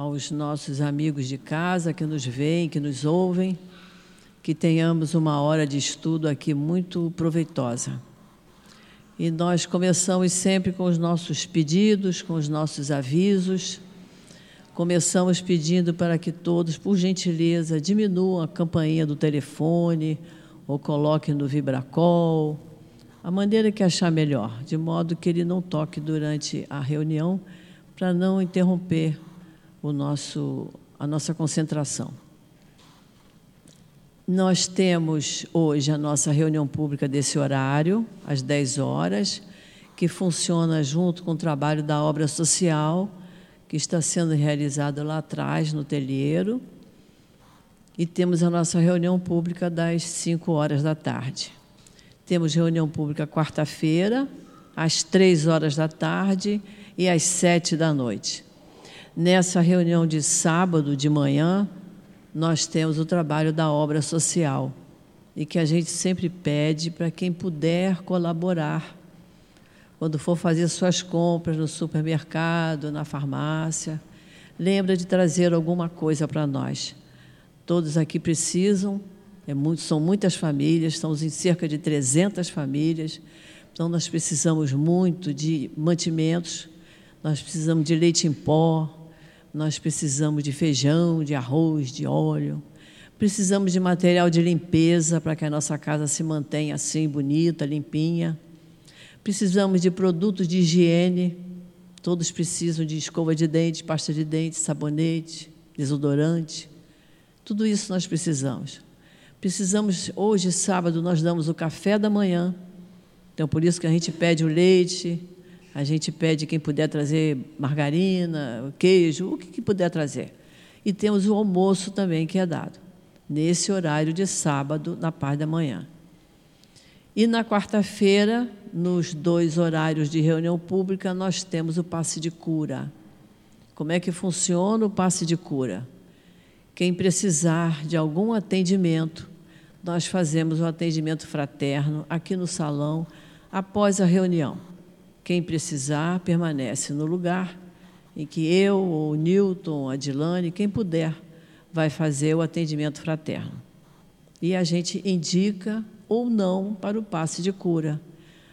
aos nossos amigos de casa que nos veem, que nos ouvem, que tenhamos uma hora de estudo aqui muito proveitosa. E nós começamos sempre com os nossos pedidos, com os nossos avisos. Começamos pedindo para que todos, por gentileza, diminuam a campainha do telefone ou coloquem no vibracol, a maneira que achar melhor, de modo que ele não toque durante a reunião, para não interromper o nosso, a nossa concentração. Nós temos hoje a nossa reunião pública desse horário, às 10 horas, que funciona junto com o trabalho da obra social, que está sendo realizado lá atrás, no telheiro. E temos a nossa reunião pública das 5 horas da tarde. Temos reunião pública quarta-feira, às 3 horas da tarde e às 7 da noite. Nessa reunião de sábado de manhã, nós temos o trabalho da obra social e que a gente sempre pede para quem puder colaborar. Quando for fazer suas compras no supermercado, na farmácia, lembra de trazer alguma coisa para nós. Todos aqui precisam, é muito, são muitas famílias, estamos em cerca de 300 famílias, então nós precisamos muito de mantimentos, nós precisamos de leite em pó, nós precisamos de feijão, de arroz, de óleo. Precisamos de material de limpeza para que a nossa casa se mantenha assim, bonita, limpinha. Precisamos de produtos de higiene. Todos precisam de escova de dente, pasta de dente, sabonete, desodorante. Tudo isso nós precisamos. Precisamos, hoje, sábado, nós damos o café da manhã. Então, por isso que a gente pede o leite, a gente pede quem puder trazer margarina, queijo, o que, que puder trazer. E temos o almoço também que é dado, nesse horário de sábado, na parte da manhã. E na quarta-feira, nos dois horários de reunião pública, nós temos o passe de cura. Como é que funciona o passe de cura? Quem precisar de algum atendimento, nós fazemos o atendimento fraterno aqui no salão após a reunião. Quem precisar, permanece no lugar em que eu, o Newton, a Dilane, quem puder, vai fazer o atendimento fraterno. E a gente indica ou não para o passe de cura.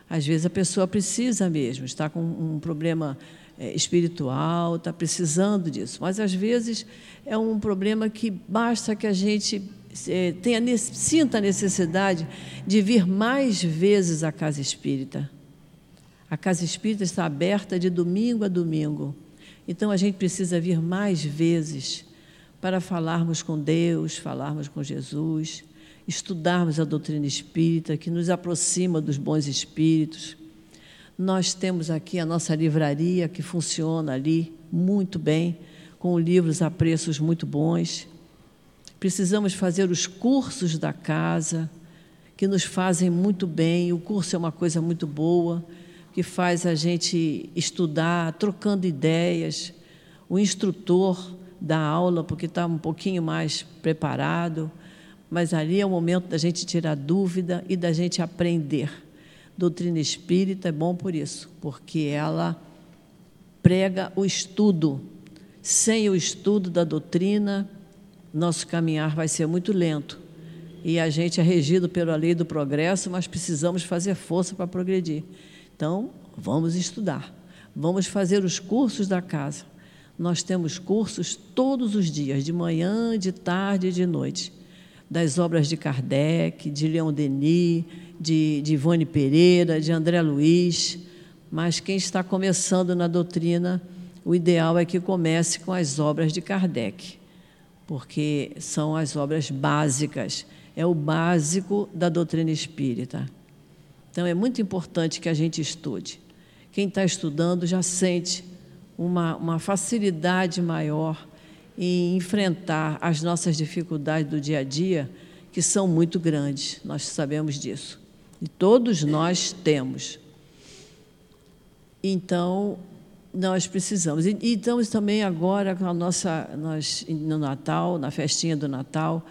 Às vezes a pessoa precisa mesmo, está com um problema é, espiritual, está precisando disso. Mas às vezes é um problema que basta que a gente é, tenha, sinta a necessidade de vir mais vezes à casa espírita. A casa espírita está aberta de domingo a domingo. Então a gente precisa vir mais vezes para falarmos com Deus, falarmos com Jesus, estudarmos a doutrina espírita que nos aproxima dos bons espíritos. Nós temos aqui a nossa livraria que funciona ali muito bem, com livros a preços muito bons. Precisamos fazer os cursos da casa, que nos fazem muito bem. O curso é uma coisa muito boa que faz a gente estudar, trocando ideias. O instrutor da aula, porque está um pouquinho mais preparado, mas ali é o momento da gente tirar dúvida e da gente aprender. Doutrina espírita é bom por isso, porque ela prega o estudo. Sem o estudo da doutrina, nosso caminhar vai ser muito lento. E a gente é regido pela lei do progresso, mas precisamos fazer força para progredir. Então, vamos estudar, vamos fazer os cursos da casa. Nós temos cursos todos os dias, de manhã, de tarde e de noite, das obras de Kardec, de Leon Denis, de, de Ivone Pereira, de André Luiz. Mas quem está começando na doutrina, o ideal é que comece com as obras de Kardec, porque são as obras básicas, é o básico da doutrina espírita. Então, é muito importante que a gente estude. Quem está estudando já sente uma, uma facilidade maior em enfrentar as nossas dificuldades do dia a dia, que são muito grandes, nós sabemos disso. E todos nós temos. Então, nós precisamos. E, e estamos também agora com a nossa, nós, no Natal, na festinha do Natal,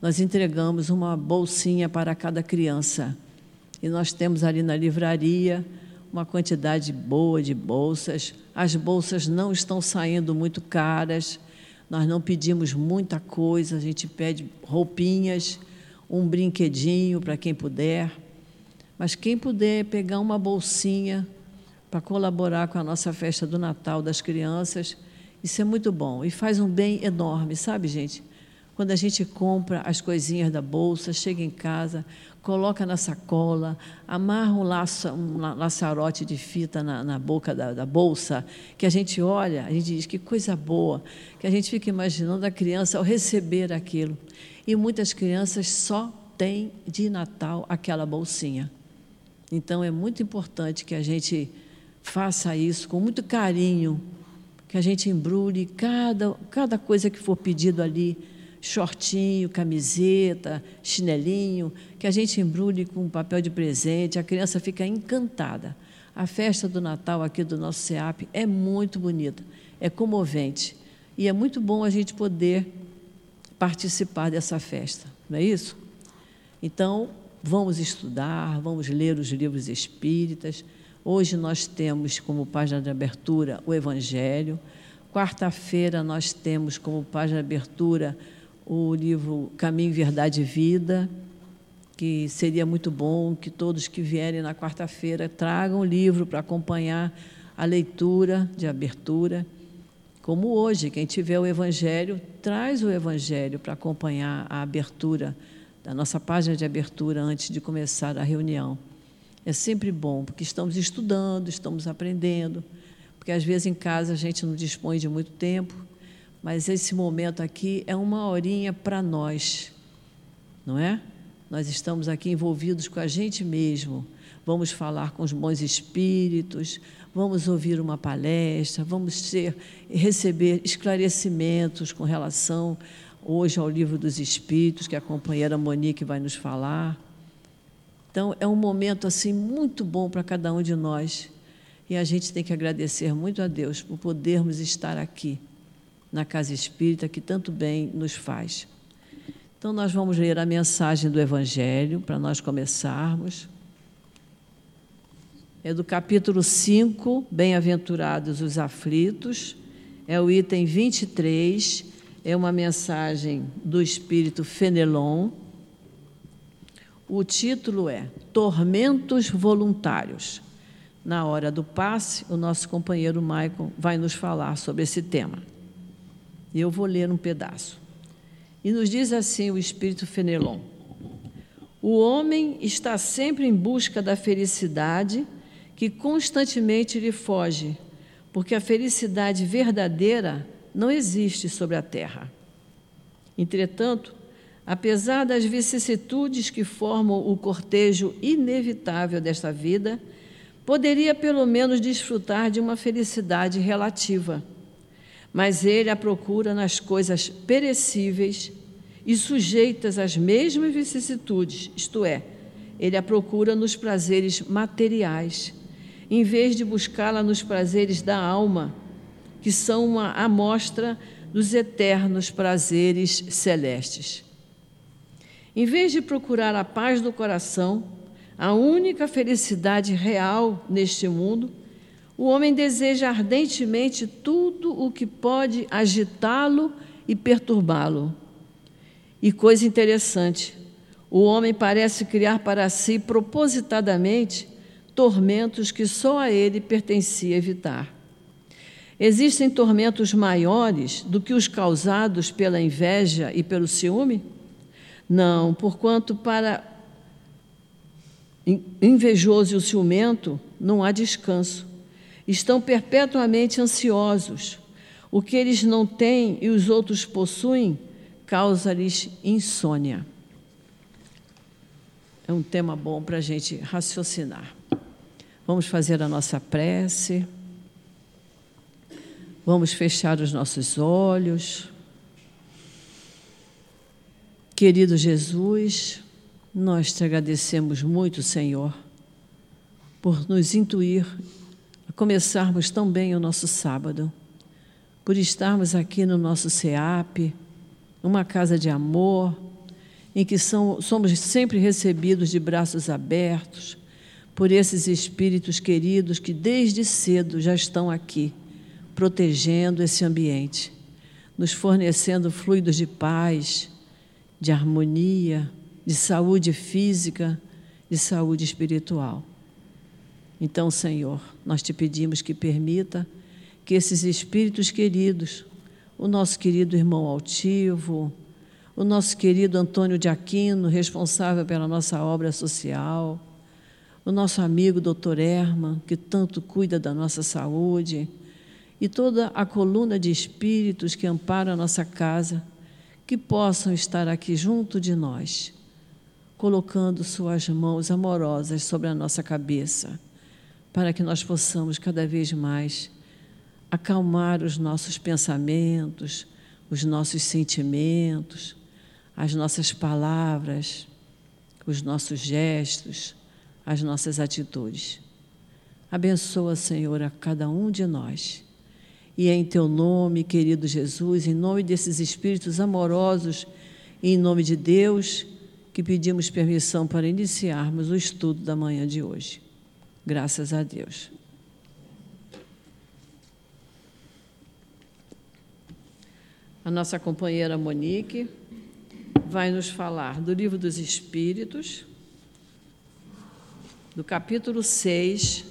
nós entregamos uma bolsinha para cada criança. E nós temos ali na livraria uma quantidade boa de bolsas. As bolsas não estão saindo muito caras. Nós não pedimos muita coisa, a gente pede roupinhas, um brinquedinho para quem puder. Mas quem puder pegar uma bolsinha para colaborar com a nossa festa do Natal das crianças, isso é muito bom e faz um bem enorme, sabe, gente? Quando a gente compra as coisinhas da bolsa, chega em casa, coloca na sacola, amarra um, laço, um laçarote de fita na, na boca da, da, bolsa, que a gente olha, a gente diz que coisa boa, que a gente fica imaginando a criança ao receber aquilo. E muitas crianças só têm de Natal aquela bolsinha. Então é muito importante que a gente faça isso com muito carinho, que a gente embrulhe cada, cada coisa que for pedido ali shortinho, camiseta, chinelinho, que a gente embrulhe com papel de presente, a criança fica encantada. A festa do Natal aqui do nosso CEAP é muito bonita, é comovente. E é muito bom a gente poder participar dessa festa, não é isso? Então, vamos estudar, vamos ler os livros espíritas. Hoje nós temos como página de abertura o Evangelho. Quarta-feira nós temos como página de abertura o livro Caminho, Verdade e Vida, que seria muito bom que todos que vierem na quarta-feira tragam o livro para acompanhar a leitura de abertura. Como hoje, quem tiver o Evangelho, traz o Evangelho para acompanhar a abertura da nossa página de abertura antes de começar a reunião. É sempre bom, porque estamos estudando, estamos aprendendo, porque às vezes em casa a gente não dispõe de muito tempo mas esse momento aqui é uma horinha para nós, não é? Nós estamos aqui envolvidos com a gente mesmo. Vamos falar com os bons espíritos, vamos ouvir uma palestra, vamos ter, receber esclarecimentos com relação hoje ao livro dos Espíritos, que a companheira Monique vai nos falar. Então, é um momento assim muito bom para cada um de nós. E a gente tem que agradecer muito a Deus por podermos estar aqui na casa espírita que tanto bem nos faz. Então, nós vamos ler a mensagem do Evangelho para nós começarmos. É do capítulo 5, Bem-aventurados os aflitos, é o item 23, é uma mensagem do Espírito Fenelon. O título é Tormentos Voluntários. Na hora do passe, o nosso companheiro Maicon vai nos falar sobre esse tema. E eu vou ler um pedaço. E nos diz assim o Espírito Fenelon: O homem está sempre em busca da felicidade que constantemente lhe foge, porque a felicidade verdadeira não existe sobre a terra. Entretanto, apesar das vicissitudes que formam o cortejo inevitável desta vida, poderia pelo menos desfrutar de uma felicidade relativa mas ele a procura nas coisas perecíveis e sujeitas às mesmas vicissitudes, isto é, ele a procura nos prazeres materiais, em vez de buscá-la nos prazeres da alma, que são uma amostra dos eternos prazeres celestes. Em vez de procurar a paz do coração, a única felicidade real neste mundo, o homem deseja ardentemente tudo o que pode agitá-lo e perturbá-lo. E coisa interessante, o homem parece criar para si propositadamente tormentos que só a ele pertencia evitar. Existem tormentos maiores do que os causados pela inveja e pelo ciúme? Não, porquanto para invejoso e o ciumento não há descanso estão perpetuamente ansiosos. O que eles não têm e os outros possuem causa-lhes insônia. É um tema bom para a gente raciocinar. Vamos fazer a nossa prece. Vamos fechar os nossos olhos. Querido Jesus, nós te agradecemos muito, Senhor, por nos intuir começarmos tão bem o nosso sábado, por estarmos aqui no nosso SEAP, uma casa de amor, em que são, somos sempre recebidos de braços abertos por esses espíritos queridos que desde cedo já estão aqui, protegendo esse ambiente. nos fornecendo fluidos de paz, de harmonia, de saúde física, de saúde espiritual. Então, Senhor, nós te pedimos que permita que esses espíritos queridos, o nosso querido irmão Altivo, o nosso querido Antônio de Aquino, responsável pela nossa obra social, o nosso amigo Dr. Erma, que tanto cuida da nossa saúde, e toda a coluna de espíritos que amparam a nossa casa, que possam estar aqui junto de nós, colocando suas mãos amorosas sobre a nossa cabeça, para que nós possamos cada vez mais acalmar os nossos pensamentos, os nossos sentimentos, as nossas palavras, os nossos gestos, as nossas atitudes. Abençoa, Senhor, a cada um de nós. E é em teu nome, querido Jesus, em nome desses espíritos amorosos e em nome de Deus, que pedimos permissão para iniciarmos o estudo da manhã de hoje. Graças a Deus. A nossa companheira Monique vai nos falar do Livro dos Espíritos, do capítulo 6,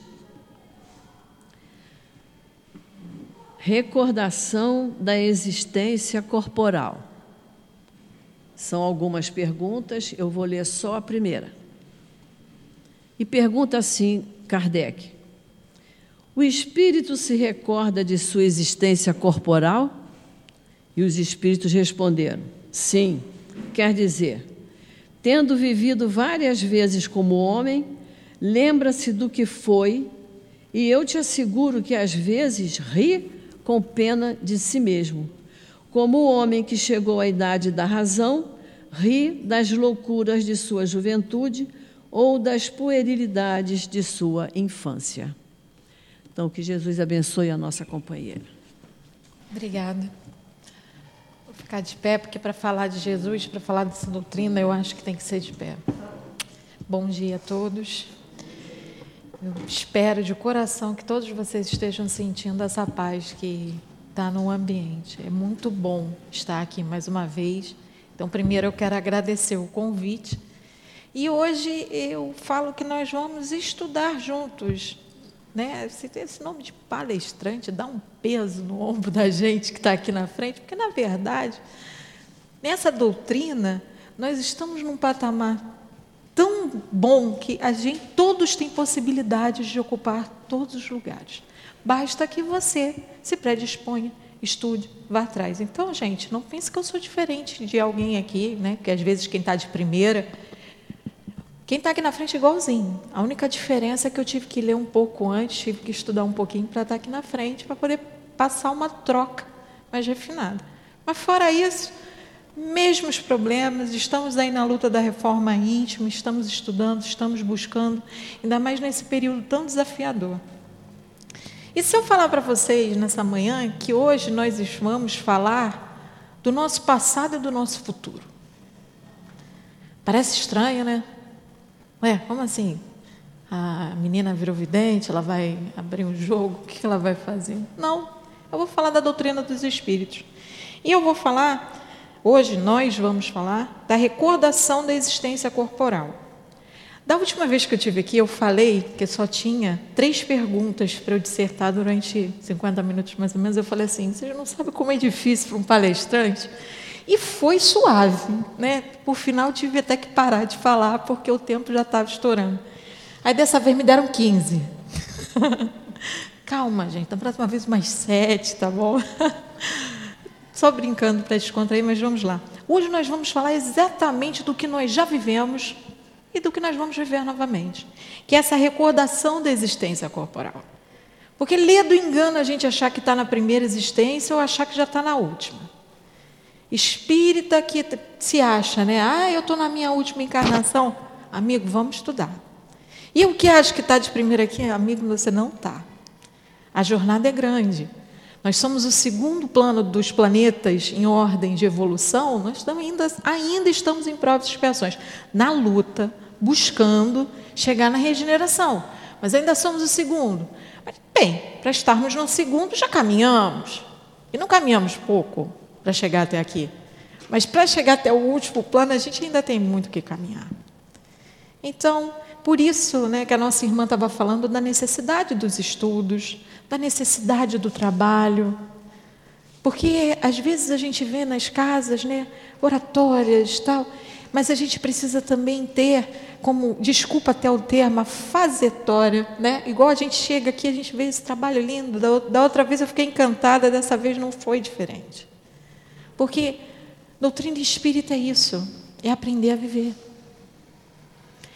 Recordação da existência corporal. São algumas perguntas, eu vou ler só a primeira. E pergunta assim Kardec: O espírito se recorda de sua existência corporal? E os espíritos responderam: Sim. Quer dizer, tendo vivido várias vezes como homem, lembra-se do que foi, e eu te asseguro que às vezes ri com pena de si mesmo. Como o homem que chegou à idade da razão ri das loucuras de sua juventude ou das puerilidades de sua infância. Então, que Jesus abençoe a nossa companheira. Obrigada ficar de pé, porque para falar de Jesus, para falar dessa doutrina, eu acho que tem que ser de pé. Bom dia a todos. Eu espero de coração que todos vocês estejam sentindo essa paz que está no ambiente. É muito bom estar aqui mais uma vez. Então, primeiro eu quero agradecer o convite. E hoje eu falo que nós vamos estudar juntos né? Esse nome de palestrante dá um peso no ombro da gente que está aqui na frente, porque, na verdade, nessa doutrina, nós estamos num patamar tão bom que a gente, todos têm possibilidades de ocupar todos os lugares. Basta que você se predisponha, estude, vá atrás. Então, gente, não pense que eu sou diferente de alguém aqui, né? Porque às vezes quem está de primeira quem está aqui na frente é igualzinho. A única diferença é que eu tive que ler um pouco antes, tive que estudar um pouquinho para estar tá aqui na frente, para poder passar uma troca mais refinada. Mas fora isso, mesmos problemas, estamos aí na luta da reforma íntima, estamos estudando, estamos buscando, ainda mais nesse período tão desafiador. E se eu falar para vocês nessa manhã que hoje nós vamos falar do nosso passado e do nosso futuro? Parece estranho, né? Ué, como assim? A menina virou vidente, ela vai abrir um jogo, o que ela vai fazer? Não, eu vou falar da doutrina dos espíritos. E eu vou falar, hoje nós vamos falar da recordação da existência corporal. Da última vez que eu tive aqui, eu falei que só tinha três perguntas para eu dissertar durante 50 minutos mais ou menos. Eu falei assim: vocês não sabem como é difícil para um palestrante e foi suave, né? Por final tive até que parar de falar porque o tempo já estava estourando. Aí dessa vez me deram 15. Calma, gente, da próxima vez mais sete, tá bom? Só brincando para descontrair, mas vamos lá. Hoje nós vamos falar exatamente do que nós já vivemos e do que nós vamos viver novamente, que é essa recordação da existência corporal. Porque lê do engano a gente achar que está na primeira existência ou achar que já está na última espírita que se acha, né? Ah, eu estou na minha última encarnação. Amigo, vamos estudar. E o que acha que está de primeira aqui, amigo, você não está. A jornada é grande. Nós somos o segundo plano dos planetas em ordem de evolução. Nós ainda, ainda estamos em provas e expiações, na luta, buscando chegar na regeneração. Mas ainda somos o segundo. Bem, para estarmos no segundo, já caminhamos. E não caminhamos pouco. Para chegar até aqui. Mas para chegar até o último plano, a gente ainda tem muito que caminhar. Então, por isso né, que a nossa irmã estava falando da necessidade dos estudos, da necessidade do trabalho. Porque às vezes a gente vê nas casas né, oratórias tal, mas a gente precisa também ter, como, desculpa até o termo, a fazetória, né? Igual a gente chega aqui, a gente vê esse trabalho lindo, da, da outra vez eu fiquei encantada, dessa vez não foi diferente. Porque doutrina espírita é isso, é aprender a viver.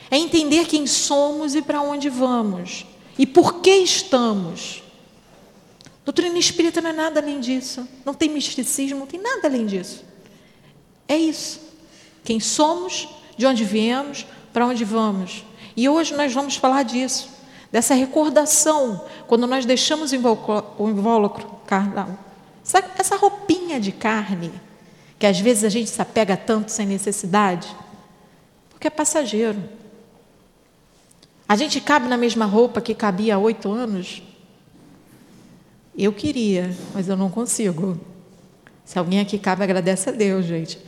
É entender quem somos e para onde vamos. E por que estamos. Doutrina espírita não é nada além disso. Não tem misticismo, não tem nada além disso. É isso. Quem somos, de onde viemos, para onde vamos. E hoje nós vamos falar disso. Dessa recordação, quando nós deixamos o invólucro carnal. Essa roupinha de carne, que às vezes a gente se apega tanto sem necessidade, porque é passageiro. A gente cabe na mesma roupa que cabia há oito anos? Eu queria, mas eu não consigo. Se alguém aqui cabe, agradece a Deus, gente.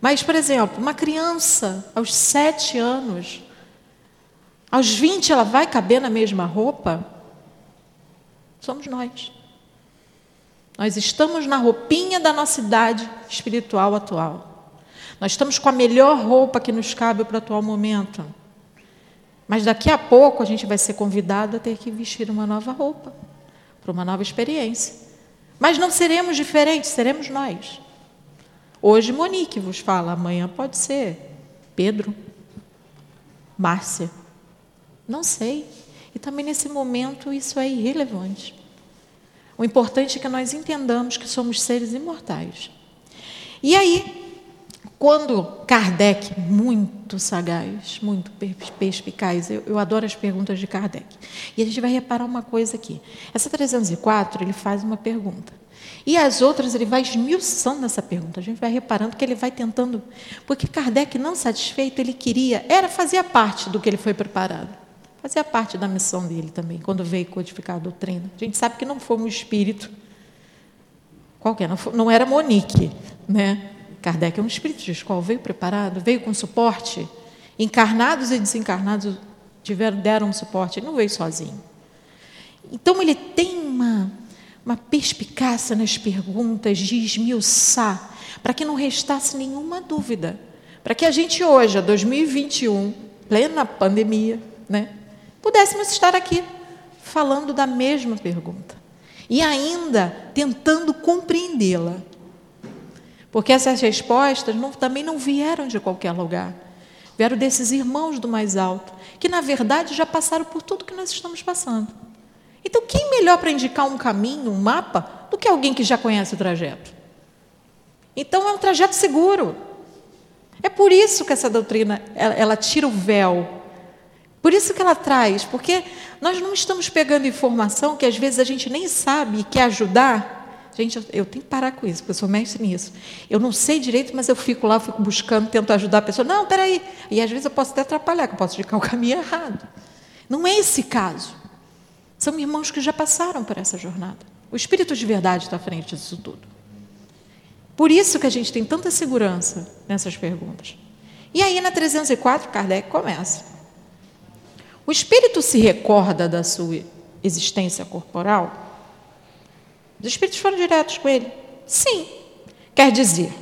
Mas, por exemplo, uma criança aos sete anos, aos vinte, ela vai caber na mesma roupa? Somos nós. Nós estamos na roupinha da nossa idade espiritual atual. Nós estamos com a melhor roupa que nos cabe para o atual momento. Mas daqui a pouco a gente vai ser convidado a ter que vestir uma nova roupa, para uma nova experiência. Mas não seremos diferentes, seremos nós. Hoje Monique vos fala, amanhã pode ser Pedro, Márcia. Não sei. E também nesse momento isso é irrelevante. O importante é que nós entendamos que somos seres imortais. E aí, quando Kardec, muito sagaz, muito perspicaz, eu, eu, adoro as perguntas de Kardec. E a gente vai reparar uma coisa aqui. Essa 304, ele faz uma pergunta. E as outras, ele vai esmiuçando essa pergunta. A gente vai reparando que ele vai tentando. Porque Kardec, não satisfeito, ele queria, era fazia parte do que ele foi preparado. Fazia parte da missão dele também, quando veio codificar a doutrina. A gente sabe que não foi um espírito qualquer, não, foi, não era Monique, né? Kardec é um espírito de escola, veio preparado, veio com suporte. Encarnados e desencarnados tiveram, deram suporte, ele não veio sozinho. Então ele tem uma, uma perspicácia nas perguntas de esmiuçar, para que não restasse nenhuma dúvida. Para que a gente hoje, 2021, plena pandemia, né, pudéssemos estar aqui falando da mesma pergunta. E ainda tentando compreendê-la. Porque essas respostas não, também não vieram de qualquer lugar. Vieram desses irmãos do mais alto, que na verdade já passaram por tudo que nós estamos passando. Então, quem melhor para indicar um caminho, um mapa, do que alguém que já conhece o trajeto? Então, é um trajeto seguro. É por isso que essa doutrina ela, ela tira o véu. Por isso que ela traz, porque nós não estamos pegando informação que às vezes a gente nem sabe e quer ajudar Gente, eu, tenho que parar com isso, porque eu sou mestre nisso. Eu não sei direito, mas eu fico lá, fico buscando, tento ajudar a pessoa. Não, peraí. E às vezes eu posso até atrapalhar, que eu posso indicar o caminho errado. Não é esse caso. São irmãos que já passaram por essa jornada. O Espírito de verdade está à frente disso tudo. Por isso que a gente tem tanta segurança nessas perguntas. E aí, na 304, Kardec começa. O espírito se recorda da sua existência corporal? Os espíritos foram diretos com ele. Sim. Quer dizer,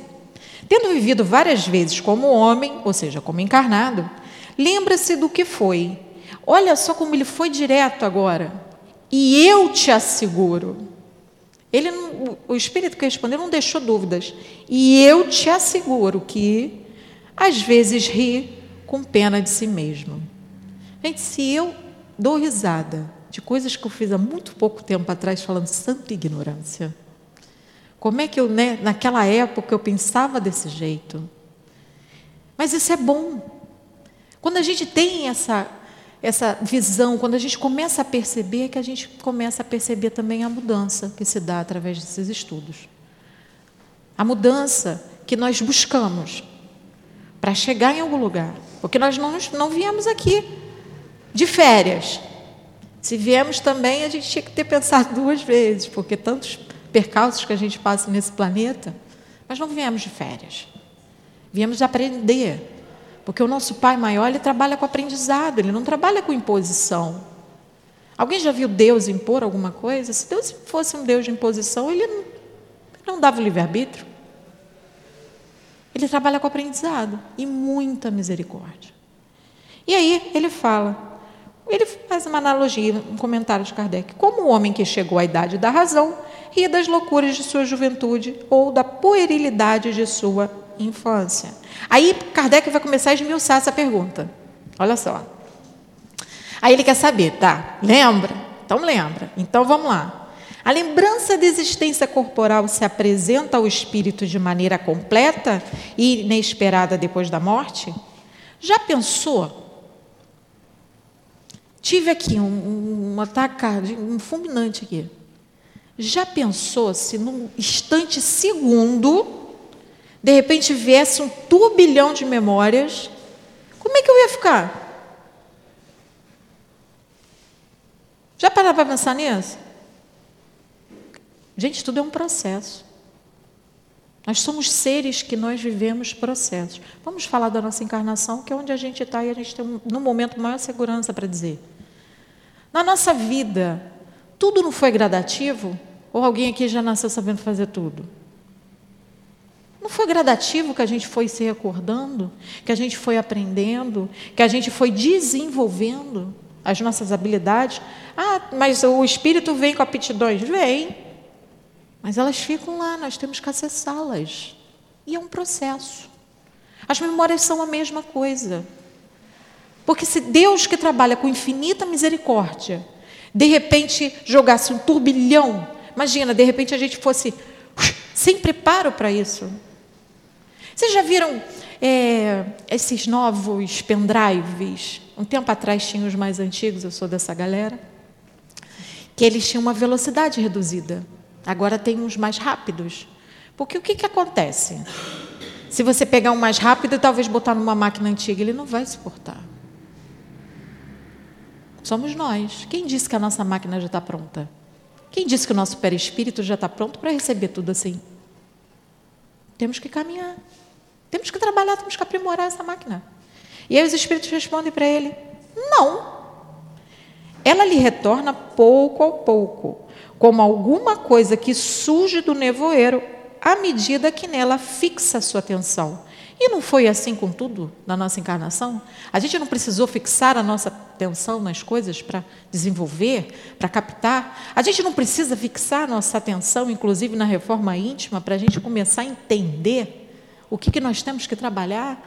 tendo vivido várias vezes como homem, ou seja, como encarnado, lembra-se do que foi. Olha só como ele foi direto agora. E eu te asseguro. Ele o espírito que respondeu não deixou dúvidas. E eu te asseguro que às vezes ri com pena de si mesmo. Gente, se eu dou risada de coisas que eu fiz há muito pouco tempo atrás, falando santa ignorância. Como é que eu, né, naquela época, eu pensava desse jeito? Mas isso é bom. Quando a gente tem essa, essa visão, quando a gente começa a perceber, é que a gente começa a perceber também a mudança que se dá através desses estudos. A mudança que nós buscamos para chegar em algum lugar. Porque nós não, não viemos aqui de férias. Se viemos também, a gente tinha que ter pensado duas vezes, porque tantos percalços que a gente passa nesse planeta, Mas não viemos de férias. Viemos aprender. Porque o nosso pai maior, ele trabalha com aprendizado, ele não trabalha com imposição. Alguém já viu Deus impor alguma coisa? Se Deus fosse um Deus de imposição, ele não, não dava o livre-arbítrio. Ele trabalha com aprendizado e muita misericórdia. E aí ele fala, ele faz uma analogia, um comentário de Kardec. Como o homem que chegou à idade da razão ria das loucuras de sua juventude ou da puerilidade de sua infância. Aí Kardec vai começar a esmiuçar essa pergunta. Olha só. Aí ele quer saber, tá? Lembra? Então lembra. Então vamos lá. A lembrança da existência corporal se apresenta ao espírito de maneira completa e inesperada depois da morte? Já pensou? Tive aqui um, um ataque, um fulminante aqui. Já pensou se num instante segundo de repente viesse um turbilhão de memórias, como é que eu ia ficar? Já pararam para pensar nisso? Gente, tudo é um processo. Nós somos seres que nós vivemos processos. Vamos falar da nossa encarnação, que é onde a gente está e a gente tem, no momento, maior segurança para dizer. Na nossa vida, tudo não foi gradativo? Ou alguém aqui já nasceu sabendo fazer tudo? Não foi gradativo que a gente foi se recordando, que a gente foi aprendendo, que a gente foi desenvolvendo as nossas habilidades? Ah, mas o espírito vem com aptidões? Vem. Mas elas ficam lá, nós temos que acessá-las. E é um processo. As memórias são a mesma coisa. Porque se Deus que trabalha com infinita misericórdia, de repente jogasse um turbilhão, imagina, de repente a gente fosse sem preparo para isso. Vocês já viram é, esses novos pendrives? Um tempo atrás tinha os mais antigos, eu sou dessa galera, que eles tinham uma velocidade reduzida. Agora tem uns mais rápidos. Porque o que, que acontece? Se você pegar um mais rápido e talvez botar numa máquina antiga, ele não vai suportar. Somos nós. Quem disse que a nossa máquina já está pronta? Quem disse que o nosso perispírito já está pronto para receber tudo assim? Temos que caminhar. Temos que trabalhar, temos que aprimorar essa máquina. E aí os espíritos respondem para ele: não. Ela lhe retorna pouco a pouco, como alguma coisa que surge do nevoeiro à medida que nela fixa sua atenção. E não foi assim com tudo na nossa encarnação? A gente não precisou fixar a nossa atenção nas coisas para desenvolver, para captar? A gente não precisa fixar a nossa atenção, inclusive na reforma íntima, para a gente começar a entender o que, que nós temos que trabalhar,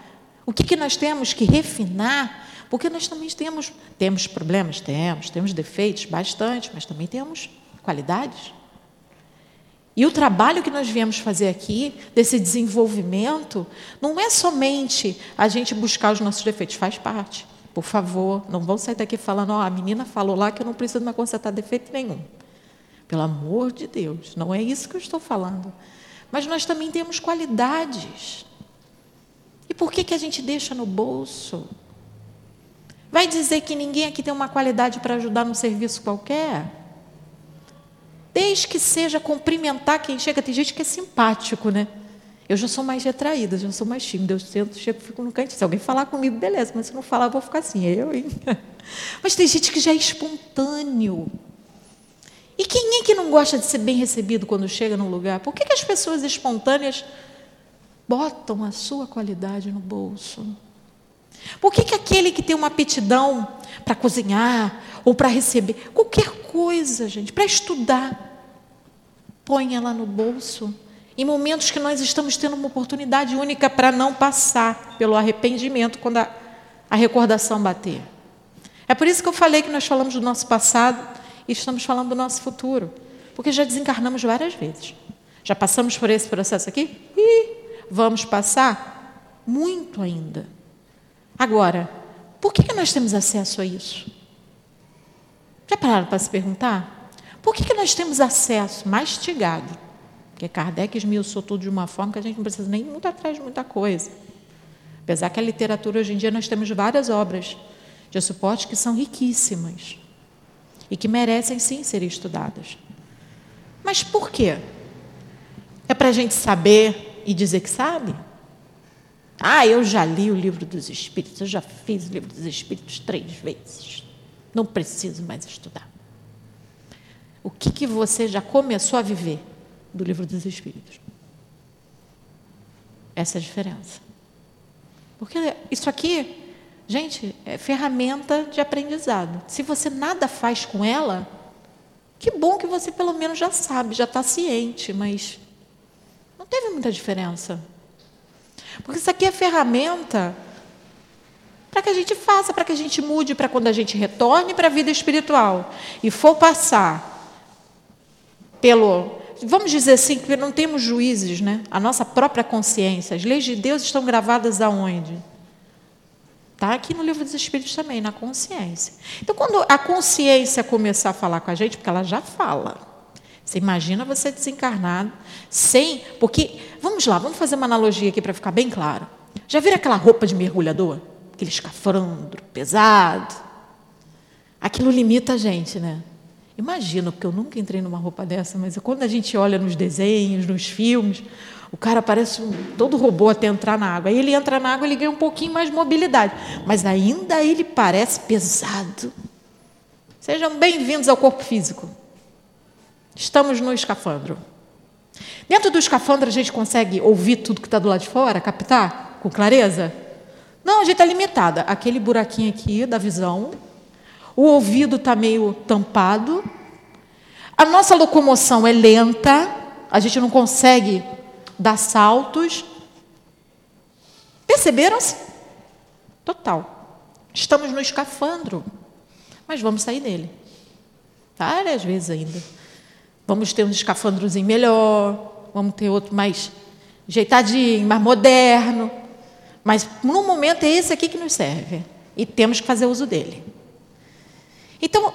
o que, que nós temos que refinar, porque nós também temos, temos problemas, temos, temos defeitos, bastante, mas também temos qualidades. E o trabalho que nós viemos fazer aqui, desse desenvolvimento, não é somente a gente buscar os nossos defeitos, faz parte. Por favor, não vão sair daqui falando, oh, a menina falou lá que eu não preciso mais consertar defeito nenhum. Pelo amor de Deus, não é isso que eu estou falando mas nós também temos qualidades. E por que, que a gente deixa no bolso? Vai dizer que ninguém aqui tem uma qualidade para ajudar num serviço qualquer? Desde que seja cumprimentar quem chega. Tem gente que é simpático, né? Eu já sou mais retraída, já sou mais tímida. Eu sento, chego, fico no canto. Se alguém falar comigo, beleza, mas se não falar, eu vou ficar assim. Eu, hein? Mas tem gente que já é espontâneo. E quem é que não gosta de ser bem recebido quando chega num lugar? Por que, que as pessoas espontâneas botam a sua qualidade no bolso? Por que, que aquele que tem uma aptidão para cozinhar ou para receber qualquer coisa, gente, para estudar, põe ela no bolso? Em momentos que nós estamos tendo uma oportunidade única para não passar pelo arrependimento quando a, a recordação bater. É por isso que eu falei que nós falamos do nosso passado e estamos falando do nosso futuro, porque já desencarnamos várias vezes. Já passamos por esse processo aqui e vamos passar muito ainda. Agora, por que, nós temos acesso a isso? Já pararam para se perguntar? Por que, que nós temos acesso mastigado? Porque Kardec esmiuçou tudo de uma forma que a gente não precisa nem muito atrás de muita coisa. Apesar que a literatura, hoje em dia, nós temos várias obras de suporte que são riquíssimas e que merecem sim ser estudadas. Mas por quê? É para a gente saber e dizer que sabe? Ah, eu já li o livro dos Espíritos, eu já fiz o livro dos Espíritos três vezes. Não preciso mais estudar. O que, que você já começou a viver do livro dos Espíritos? Essa é a diferença. Porque isso aqui, gente, é ferramenta de aprendizado. Se você nada faz com ela, que bom que você pelo menos já sabe, já está ciente, mas não teve muita diferença. Porque isso aqui é ferramenta para que a gente faça, para que a gente mude, para quando a gente retorne para a vida espiritual e for passar pelo. Vamos dizer assim, que não temos juízes, né? A nossa própria consciência. As leis de Deus estão gravadas aonde? Está aqui no livro dos Espíritos também, na consciência. Então, quando a consciência começar a falar com a gente, porque ela já fala. Você imagina você desencarnado, sem. Porque, vamos lá, vamos fazer uma analogia aqui para ficar bem claro. Já viram aquela roupa de mergulhador? Aquele escafandro pesado? Aquilo limita a gente, né? Imagino, porque eu nunca entrei numa roupa dessa, mas quando a gente olha nos desenhos, nos filmes, o cara parece um, todo robô até entrar na água. Aí ele entra na água, ele ganha um pouquinho mais de mobilidade, mas ainda ele parece pesado. Sejam bem-vindos ao corpo físico. Estamos no escafandro. Dentro do escafandro a gente consegue ouvir tudo que está do lado de fora, captar com clareza? Não, a gente está limitada. Aquele buraquinho aqui da visão, o ouvido está meio tampado, a nossa locomoção é lenta, a gente não consegue dar saltos. Perceberam-se? Total. Estamos no escafandro, mas vamos sair dele. Várias vezes ainda. Vamos ter um escafandrozinho melhor, vamos ter outro mais jeitadinho, mais moderno. Mas no momento é esse aqui que nos serve. E temos que fazer uso dele. Então,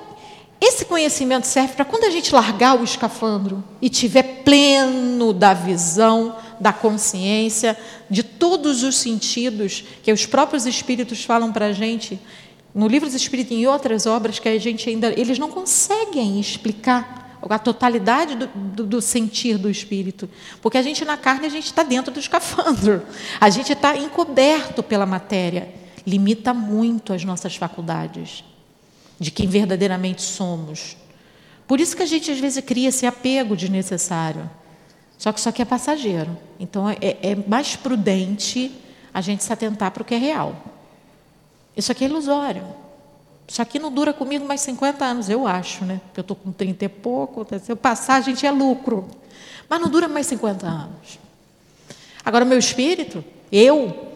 esse conhecimento serve para quando a gente largar o escafandro e tiver pleno da visão, da consciência, de todos os sentidos que os próprios espíritos falam para a gente no livro dos Espíritos e em outras obras que a gente ainda eles não conseguem explicar a totalidade do, do, do, sentir do espírito. Porque a gente na carne, a gente está dentro do escafandro. A gente está encoberto pela matéria. Limita muito as nossas faculdades de quem verdadeiramente somos. Por isso que a gente às vezes cria esse apego desnecessário. Só que isso aqui é passageiro. Então é, é mais prudente a gente se atentar para o que é real. Isso aqui é ilusório. Isso aqui não dura comigo mais 50 anos, eu acho, né? Porque eu estou com 30 e pouco, se eu passar, a gente é lucro. Mas não dura mais 50 anos. Agora, meu espírito, eu,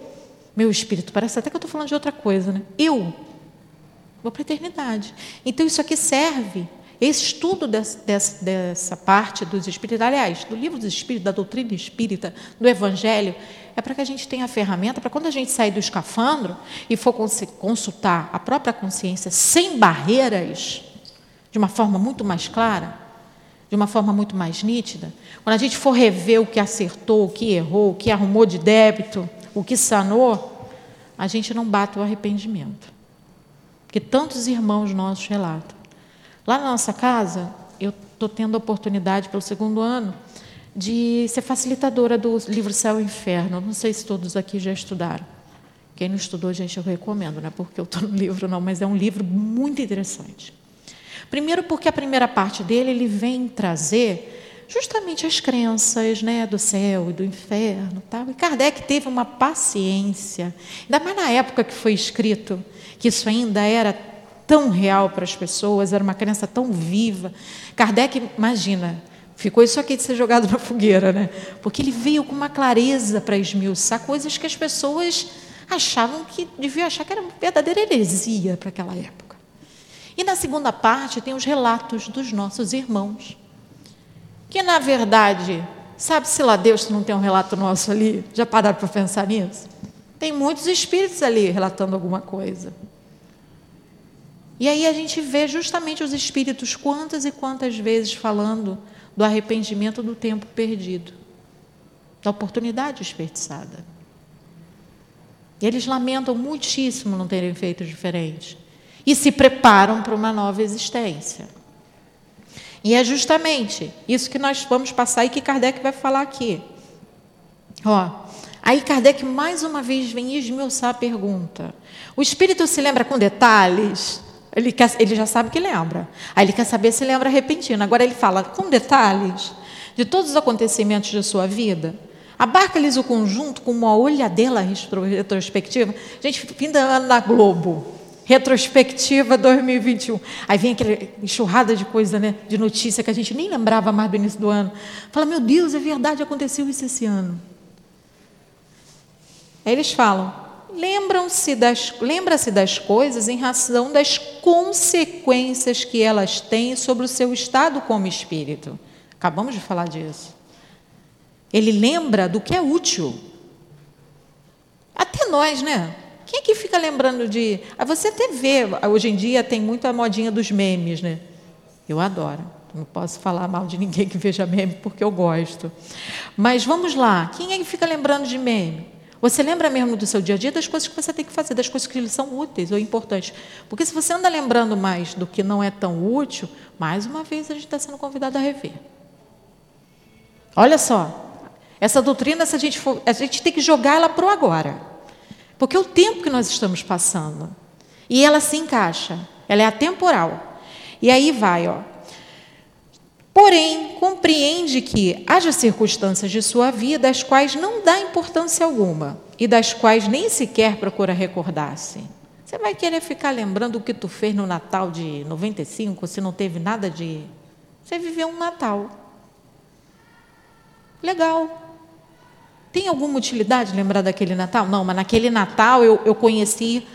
meu espírito, parece até que eu estou falando de outra coisa, né? Eu Vou para a eternidade. Então, isso aqui serve, esse estudo dessa, dessa, parte dos espíritos, aliás, do livro dos espíritos, da doutrina espírita, do evangelho, é para que a gente tenha a ferramenta para quando a gente sair do escafandro e for consultar a própria consciência sem barreiras, de uma forma muito mais clara, de uma forma muito mais nítida, quando a gente for rever o que acertou, o que errou, o que arrumou de débito, o que sanou, a gente não bate o arrependimento que tantos irmãos nossos relatam. Lá na nossa casa, eu estou tendo a oportunidade, pelo segundo ano, de ser facilitadora do livro Céu e Inferno. Não sei se todos aqui já estudaram. Quem não estudou, gente, eu recomendo, não é porque eu estou no livro, não, mas é um livro muito interessante. Primeiro, porque a primeira parte dele ele vem trazer justamente as crenças né, do céu e do inferno. Tal. E Kardec teve uma paciência, ainda mais na época que foi escrito que isso ainda era tão real para as pessoas, era uma crença tão viva. Kardec, imagina, ficou isso aqui de ser jogado na fogueira, né? Porque ele veio com uma clareza para esmiuçar coisas que as pessoas achavam que deviam achar que era uma verdadeira heresia para aquela época. E na segunda parte tem os relatos dos nossos irmãos, que na verdade, sabe-se lá Deus se não tem um relato nosso ali? Já pararam para pensar nisso? Tem muitos espíritos ali relatando alguma coisa. E aí a gente vê justamente os espíritos quantas e quantas vezes falando do arrependimento do tempo perdido, da oportunidade desperdiçada. Eles lamentam muitíssimo não terem feito diferente e se preparam para uma nova existência. E é justamente isso que nós vamos passar e que Kardec vai falar aqui. Ó, aí Kardec mais uma vez vem esmiuçar a pergunta. O espírito se lembra com detalhes? Ele, quer, ele já sabe que lembra. Aí ele quer saber se lembra repentino. Agora ele fala com detalhes de todos os acontecimentos de sua vida. Abarca-lhes o conjunto com uma olhadela retrospectiva. Gente, fim de ano na Globo. Retrospectiva 2021. Aí vem aquela enxurrada de coisa, né? De notícia que a gente nem lembrava mais do início do ano. Fala, meu Deus, é verdade, aconteceu isso esse ano. Aí eles falam, lembram-se das, lembra-se das coisas em razão das consequências que elas têm sobre o seu estado como espírito. Acabamos de falar disso. Ele lembra do que é útil. Até nós, né? Quem é que fica lembrando de. Ah, você até vê, hoje em dia tem muito a modinha dos memes, né? Eu adoro. Não posso falar mal de ninguém que veja meme porque eu gosto. Mas vamos lá. Quem é que fica lembrando de meme? Você lembra mesmo do seu dia a dia das coisas que você tem que fazer, das coisas que são úteis ou importantes. Porque se você anda lembrando mais do que não é tão útil, mais uma vez a gente está sendo convidado a rever. Olha só, essa doutrina, se a gente for, a gente tem que jogar ela para o agora. Porque é o tempo que nós estamos passando. E ela se encaixa, ela é atemporal. E aí vai, ó. Porém, compreende que haja circunstâncias de sua vida às quais não dá importância alguma e das quais nem sequer procura recordar-se. Você vai querer ficar lembrando o que tu fez no Natal de 95, se não teve nada de. Você viveu um Natal. Legal. Tem alguma utilidade lembrar daquele Natal? Não, mas naquele Natal eu, eu conheci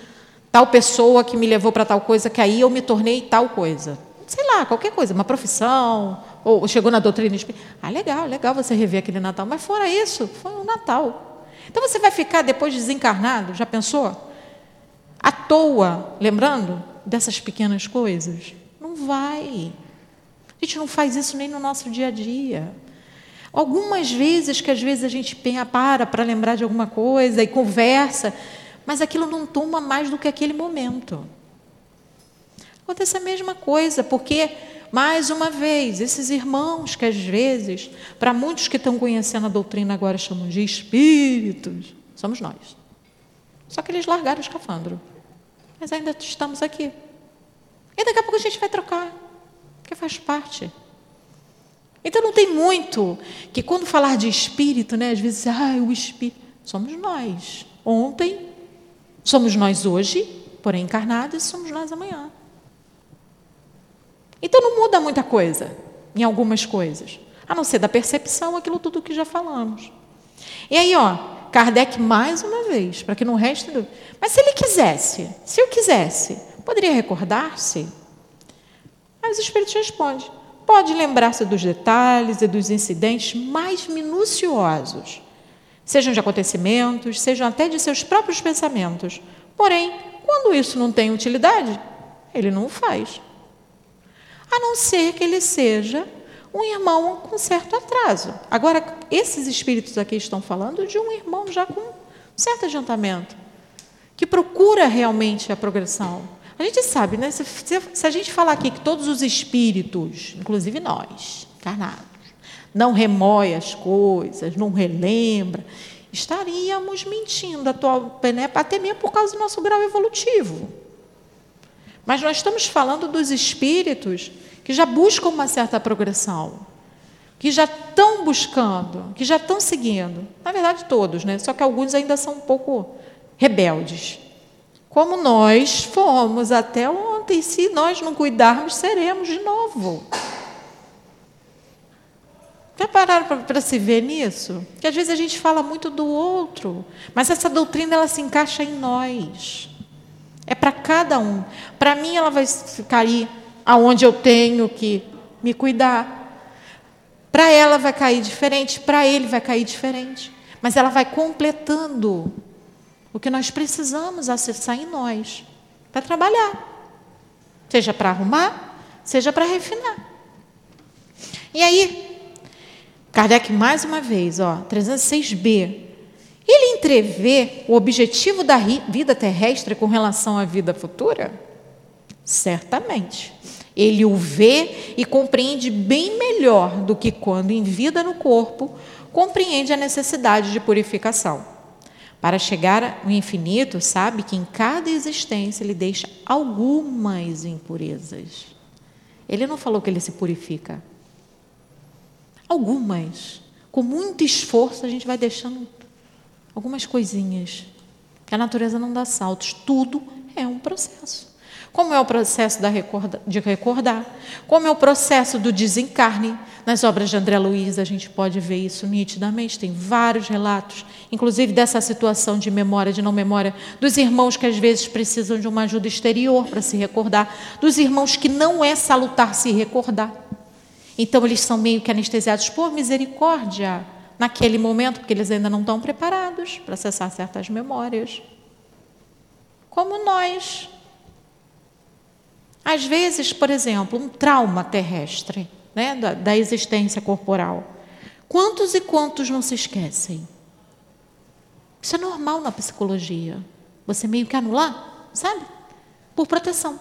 tal pessoa que me levou para tal coisa, que aí eu me tornei tal coisa. Sei lá, qualquer coisa, uma profissão, ou chegou na doutrina espírita. Ah, legal, legal você rever aquele Natal. Mas fora isso, foi um Natal. Então você vai ficar depois desencarnado, já pensou? À toa, lembrando dessas pequenas coisas? Não vai. A gente não faz isso nem no nosso dia a dia. Algumas vezes que às vezes a gente para para lembrar de alguma coisa e conversa, mas aquilo não toma mais do que aquele momento. Acontece a mesma coisa, porque mais uma vez, esses irmãos que às vezes, para muitos que estão conhecendo a doutrina agora chamam de espíritos, somos nós. Só que eles largaram o escafandro. Mas ainda estamos aqui. E daqui a pouco a gente vai trocar, porque faz parte. Então não tem muito que quando falar de espírito, né, às vezes, ah, o espírito, somos nós. Ontem, somos nós hoje, porém encarnados, somos nós amanhã. Então não muda muita coisa em algumas coisas, a não ser da percepção, aquilo tudo que já falamos. E aí, ó, Kardec mais uma vez, para que não reste dúvida. Mas se ele quisesse, se eu quisesse, poderia recordar-se? Aí os espíritos respondem: pode lembrar-se dos detalhes e dos incidentes mais minuciosos, sejam de acontecimentos, sejam até de seus próprios pensamentos. Porém, quando isso não tem utilidade, ele não o faz a não ser que ele seja um irmão com certo atraso. Agora, esses espíritos aqui estão falando de um irmão já com certo adiantamento, que procura realmente a progressão. A gente sabe, né? Se, se, se a gente falar aqui que todos os espíritos, inclusive nós, encarnados, não remói as coisas, não relembra, estaríamos mentindo atual, né? até mesmo por causa do nosso grau evolutivo. Mas nós estamos falando dos espíritos que já buscam uma certa progressão, que já estão buscando, que já estão seguindo. Na verdade, todos, né? Só que alguns ainda são um pouco rebeldes. Como nós fomos até ontem, se nós não cuidarmos, seremos de novo. Já pararam para se ver nisso? Que às vezes a gente fala muito do outro, mas essa doutrina ela se encaixa em nós. É para cada um. Para mim, ela vai ficar aí aonde eu tenho que me cuidar. Para ela vai cair diferente, para ele vai cair diferente. Mas ela vai completando o que nós precisamos acessar em nós para trabalhar. Seja para arrumar, seja para refinar. E aí, Kardec mais uma vez, ó, 306b. Ele entrevê o objetivo da vida terrestre com relação à vida futura? Certamente. Ele o vê e compreende bem melhor do que quando em vida no corpo compreende a necessidade de purificação. Para chegar ao infinito, sabe que em cada existência ele deixa algumas impurezas. Ele não falou que ele se purifica. Algumas. Com muito esforço, a gente vai deixando algumas coisinhas. A natureza não dá saltos. Tudo é um processo. Como é o processo de recordar, como é o processo do desencarne. Nas obras de André Luiz, a gente pode ver isso nitidamente, tem vários relatos, inclusive dessa situação de memória, de não memória, dos irmãos que às vezes precisam de uma ajuda exterior para se recordar, dos irmãos que não é salutar se recordar. Então, eles são meio que anestesiados por misericórdia naquele momento, porque eles ainda não estão preparados para acessar certas memórias. Como nós, às vezes, por exemplo, um trauma terrestre, né, da, da existência corporal. Quantos e quantos não se esquecem? Isso é normal na psicologia. Você meio que anular, sabe? Por proteção.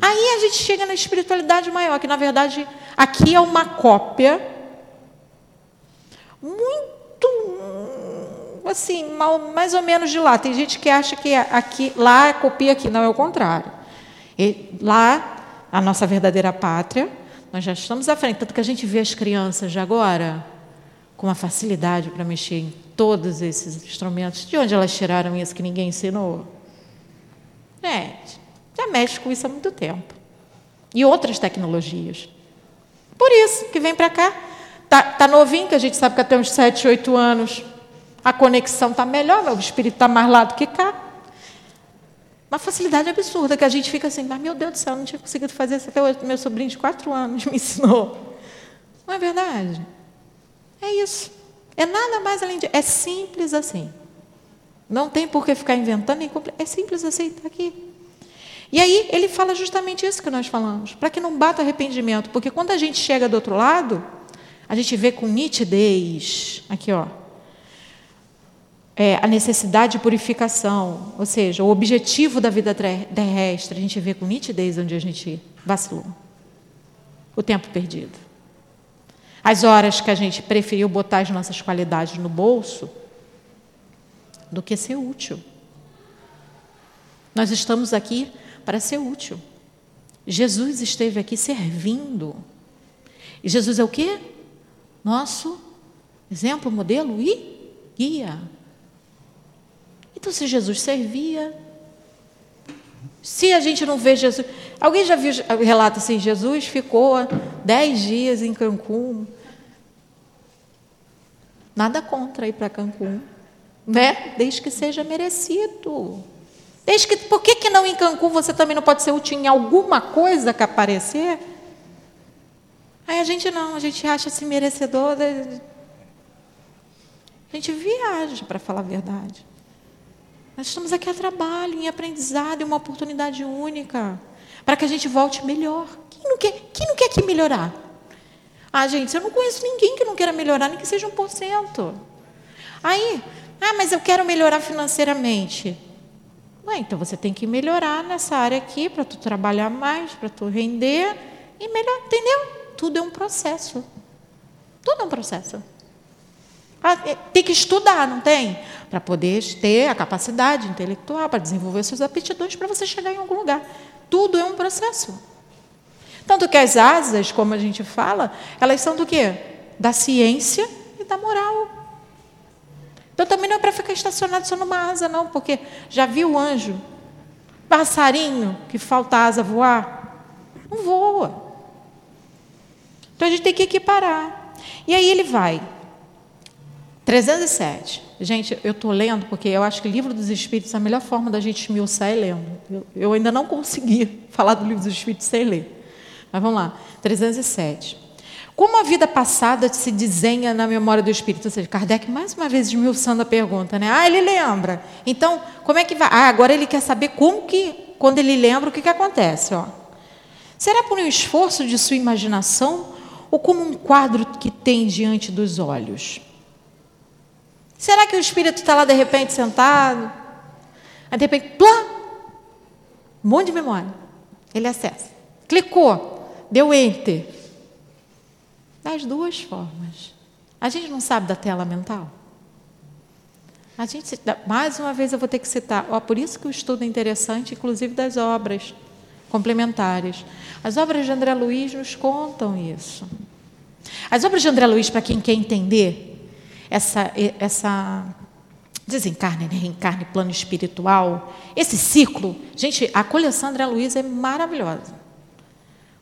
Aí a gente chega na espiritualidade maior, que na verdade aqui é uma cópia muito assim, mais ou menos de lá. Tem gente que acha que aqui, lá é copia aqui, não é o contrário. E lá, a nossa verdadeira pátria, nós já estamos à frente. Tanto que a gente vê as crianças de agora com uma facilidade para mexer em todos esses instrumentos. De onde elas tiraram isso que ninguém ensinou? É, já mexe com isso há muito tempo. E outras tecnologias. Por isso que vem para cá. Está tá novinho, que a gente sabe que até uns 7, 8 anos a conexão está melhor, o espírito está mais lá do que cá. Uma facilidade absurda que a gente fica assim, mas meu Deus do céu, não tinha conseguido fazer isso até hoje. Meu sobrinho de quatro anos me ensinou. Não é verdade? É isso. É nada mais além de. É simples assim. Não tem por que ficar inventando nem É simples assim, está aqui. E aí ele fala justamente isso que nós falamos, para que não bata arrependimento, porque quando a gente chega do outro lado, a gente vê com nitidez, aqui ó, é, a necessidade de purificação, ou seja, o objetivo da vida terrestre, a gente vê com nitidez onde a gente vacilou. O tempo perdido. As horas que a gente preferiu botar as nossas qualidades no bolso do que ser útil. Nós estamos aqui para ser útil. Jesus esteve aqui servindo. E Jesus é o quê? Nosso exemplo, modelo e guia. Então, se Jesus servia, se a gente não vê Jesus. Alguém já viu relato assim: Jesus ficou dez dias em Cancún. Nada contra ir para Cancún, né? Desde que seja merecido. Desde que, por que, que não em Cancún você também não pode ser útil em alguma coisa que aparecer? Aí a gente não, a gente acha se merecedor. De... A gente viaja, para falar a verdade. Nós estamos aqui a trabalho, em aprendizado, em uma oportunidade única, para que a gente volte melhor. Quem não quer, quem não quer aqui melhorar? Ah, gente, eu não conheço ninguém que não queira melhorar, nem que seja um por cento. Aí, ah, mas eu quero melhorar financeiramente. Ué, então você tem que melhorar nessa área aqui para tu trabalhar mais, para tu render e melhor, entendeu? Tudo é um processo. Tudo é um processo. Ah, é, tem que estudar, não tem? Para poder ter a capacidade intelectual, para desenvolver suas aptidões, para você chegar em algum lugar. Tudo é um processo. Tanto que as asas, como a gente fala, elas são do quê? Da ciência e da moral. Então também não é para ficar estacionado só numa asa, não, porque já viu o anjo? Passarinho que falta asa voar? Não voa. Então a gente tem que equiparar. E aí ele vai 307. Gente, eu estou lendo porque eu acho que o livro dos Espíritos é a melhor forma da gente esmiuçar e lendo. Eu, eu ainda não consegui falar do livro dos Espíritos sem ler. Mas vamos lá. 307. Como a vida passada se desenha na memória do Espírito? Ou seja, Kardec mais uma vez esmiuçando a pergunta, né? Ah, ele lembra. Então, como é que vai? Ah, agora ele quer saber como que, quando ele lembra, o que, que acontece. Ó. Será por um esforço de sua imaginação ou como um quadro que tem diante dos olhos? Será que o espírito está lá de repente sentado? Aí de repente, plá! Um monte de memória. Ele acessa. Clicou, deu enter. Das duas formas. A gente não sabe da tela mental? A gente, mais uma vez eu vou ter que citar, ó, por isso que o estudo é interessante, inclusive das obras complementares. As obras de André Luiz nos contam isso. As obras de André Luiz, para quem quer entender essa, essa desencarne, né, reencarne, plano espiritual, esse ciclo, gente, a coleção André Luiz é maravilhosa.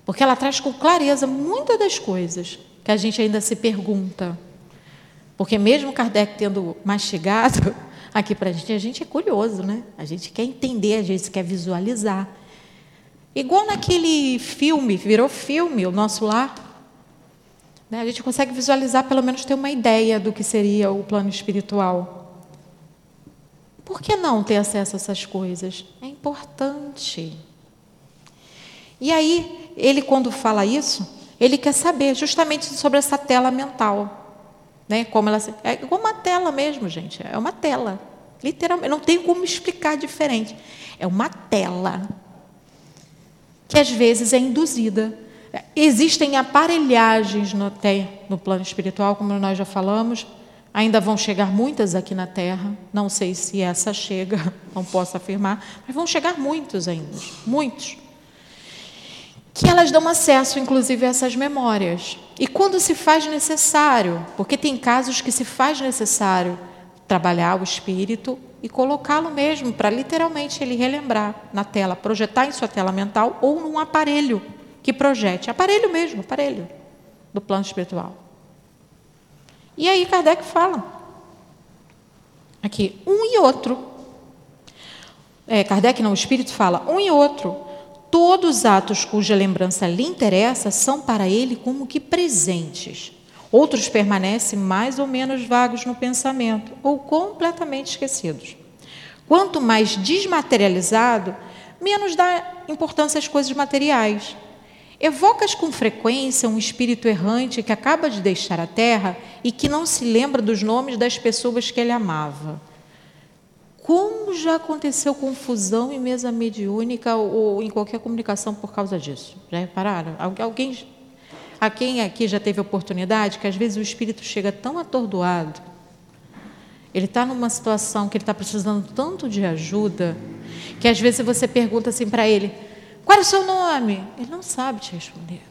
Porque ela traz com clareza muitas das coisas que a gente ainda se pergunta. Porque mesmo Kardec tendo mastigado aqui para a gente, a gente é curioso, né? A gente quer entender, a gente quer visualizar. Igual naquele filme, virou filme, O Nosso Lar. Né? A gente consegue visualizar, pelo menos ter uma ideia do que seria o plano espiritual. Por que não ter acesso a essas coisas? É importante. E aí, ele, quando fala isso, ele quer saber justamente sobre essa tela mental. Né? Como ela, é igual uma tela mesmo, gente. É uma tela. Literalmente. Não tem como explicar diferente. É uma tela que às vezes é induzida. Existem aparelhagens no, no plano espiritual, como nós já falamos, ainda vão chegar muitas aqui na Terra, não sei se essa chega, não posso afirmar, mas vão chegar muitos ainda, muitos. Que elas dão acesso, inclusive, a essas memórias. E quando se faz necessário, porque tem casos que se faz necessário trabalhar o espírito e colocá-lo mesmo para literalmente ele relembrar na tela, projetar em sua tela mental ou num aparelho que projete, aparelho mesmo, aparelho do plano espiritual. E aí Kardec fala aqui um e outro. É, Kardec não, o Espírito fala um e outro. Todos os atos cuja lembrança lhe interessa são para ele como que presentes. Outros permanecem mais ou menos vagos no pensamento ou completamente esquecidos. Quanto mais desmaterializado, menos dá importância às coisas materiais. Evocas com frequência um espírito errante que acaba de deixar a terra e que não se lembra dos nomes das pessoas que ele amava. Como já aconteceu confusão em mesa mediúnica ou em qualquer comunicação por causa disso? Já repararam? Alguém a quem aqui já teve oportunidade, que às vezes o espírito chega tão atordoado, ele está numa situação que ele está precisando tanto de ajuda, que às vezes você pergunta assim para ele: qual é o seu nome? Ele não sabe te responder.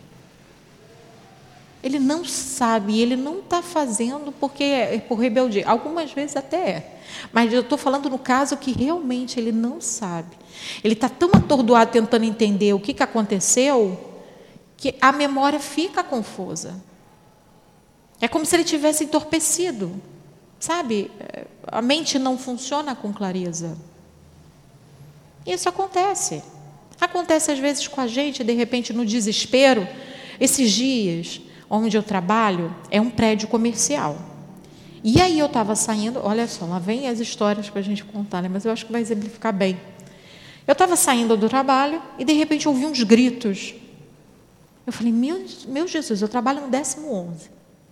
Ele não sabe, ele não está fazendo porque é por rebeldia. Algumas vezes até é. Mas eu estou falando no caso que realmente ele não sabe. Ele está tão atordoado tentando entender o que, que aconteceu que a memória fica confusa. É como se ele tivesse entorpecido, sabe? A mente não funciona com clareza. Isso acontece. Acontece às vezes com a gente, de repente, no desespero. Esses dias, onde eu trabalho, é um prédio comercial. E aí eu estava saindo, olha só, lá vem as histórias para a gente contar, né? mas eu acho que vai exemplificar bem. Eu estava saindo do trabalho e de repente ouvi uns gritos eu falei, meu, meu Jesus, eu trabalho no décimo onze,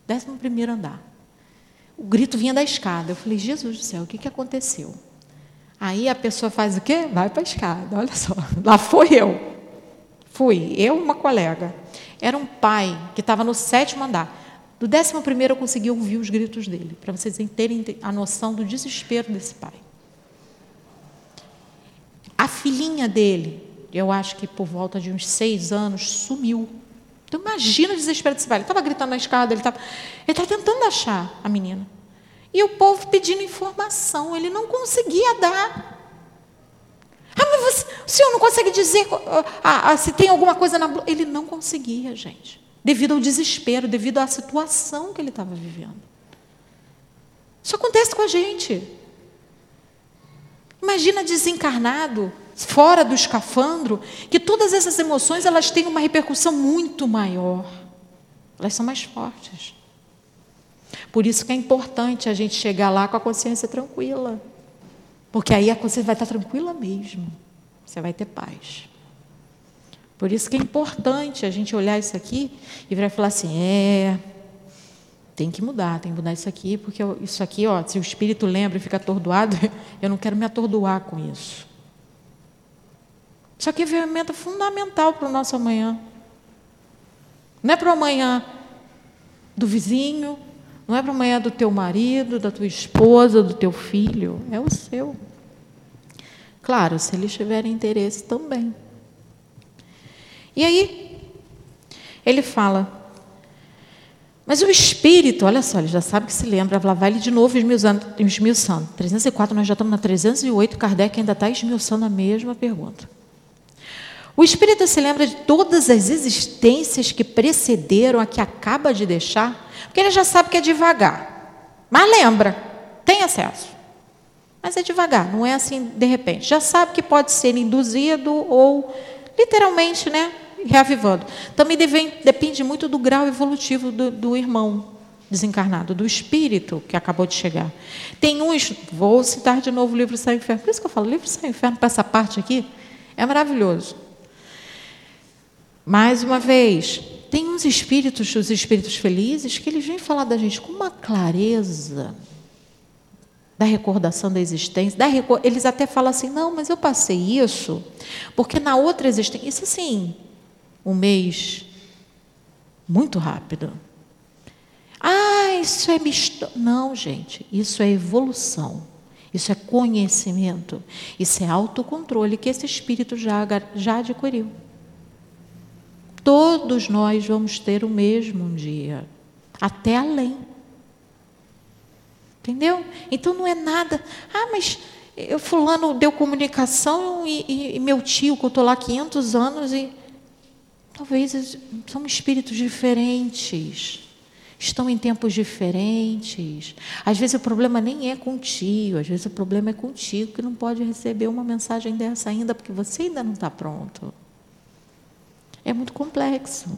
décimo primeiro andar. O grito vinha da escada. Eu falei, Jesus do céu, o que, que aconteceu? Aí a pessoa faz o quê? Vai para a escada, olha só. Lá foi eu. Fui, eu uma colega. Era um pai que estava no sétimo andar. Do décimo primeiro eu consegui ouvir os gritos dele, para vocês terem a noção do desespero desse pai. A filhinha dele, eu acho que por volta de uns seis anos, sumiu. Então imagina o desespero desse velho. Ele estava gritando na escada, ele estava ele estava tentando achar a menina. E o povo pedindo informação, ele não conseguia dar. Ah, mas você, o senhor não consegue dizer ah, ah, se tem alguma coisa na. Ele não conseguia, gente. Devido ao desespero, devido à situação que ele estava vivendo. Isso acontece com a gente. Imagina desencarnado fora do escafandro, que todas essas emoções elas têm uma repercussão muito maior. Elas são mais fortes. Por isso que é importante a gente chegar lá com a consciência tranquila. Porque aí a consciência vai estar tranquila mesmo. Você vai ter paz. Por isso que é importante a gente olhar isso aqui e virar falar assim: é, tem que mudar, tem que mudar isso aqui, porque isso aqui, ó, se o espírito lembra e fica atordoado, eu não quero me atordoar com isso. Isso aqui é ferramenta fundamental para o nosso amanhã. Não é para o amanhã do vizinho, Não é para amanhã do teu marido, da tua esposa, do teu filho, é o seu. Claro, se eles tiverem interesse também. E aí, ele fala, mas o espírito, olha só, ele já sabe que se lembra, lá vai ele de novo esmiuçando. 304, nós já estamos na 308, Kardec ainda está esmiuçando a mesma pergunta. O espírito se lembra de todas as existências que precederam a que acaba de deixar, porque ele já sabe que é devagar. Mas lembra, tem acesso. Mas é devagar, não é assim de repente. Já sabe que pode ser induzido ou literalmente, né, reavivando. Também deve, depende muito do grau evolutivo do, do irmão desencarnado, do espírito que acabou de chegar. Tem uns, vou citar de novo o livro Sai Inferno. Por isso que eu falo, livro Sai Inferno, para essa parte aqui, é maravilhoso. Mais uma vez, tem uns espíritos, os espíritos felizes, que eles vêm falar da gente com uma clareza da recordação da existência. Da recor... Eles até falam assim: não, mas eu passei isso, porque na outra existência. Isso assim, um mês muito rápido. Ah, isso é misto. Não, gente, isso é evolução. Isso é conhecimento. Isso é autocontrole que esse espírito já, já adquiriu. Todos nós vamos ter o mesmo um dia, até além. Entendeu? Então não é nada. Ah, mas eu fulano deu comunicação e, e, e meu tio, que eu estou lá há 500 anos e Talvez são espíritos diferentes, estão em tempos diferentes. Às vezes o problema nem é contigo, às vezes o problema é contigo que não pode receber uma mensagem dessa ainda porque você ainda não está pronto. É muito complexo.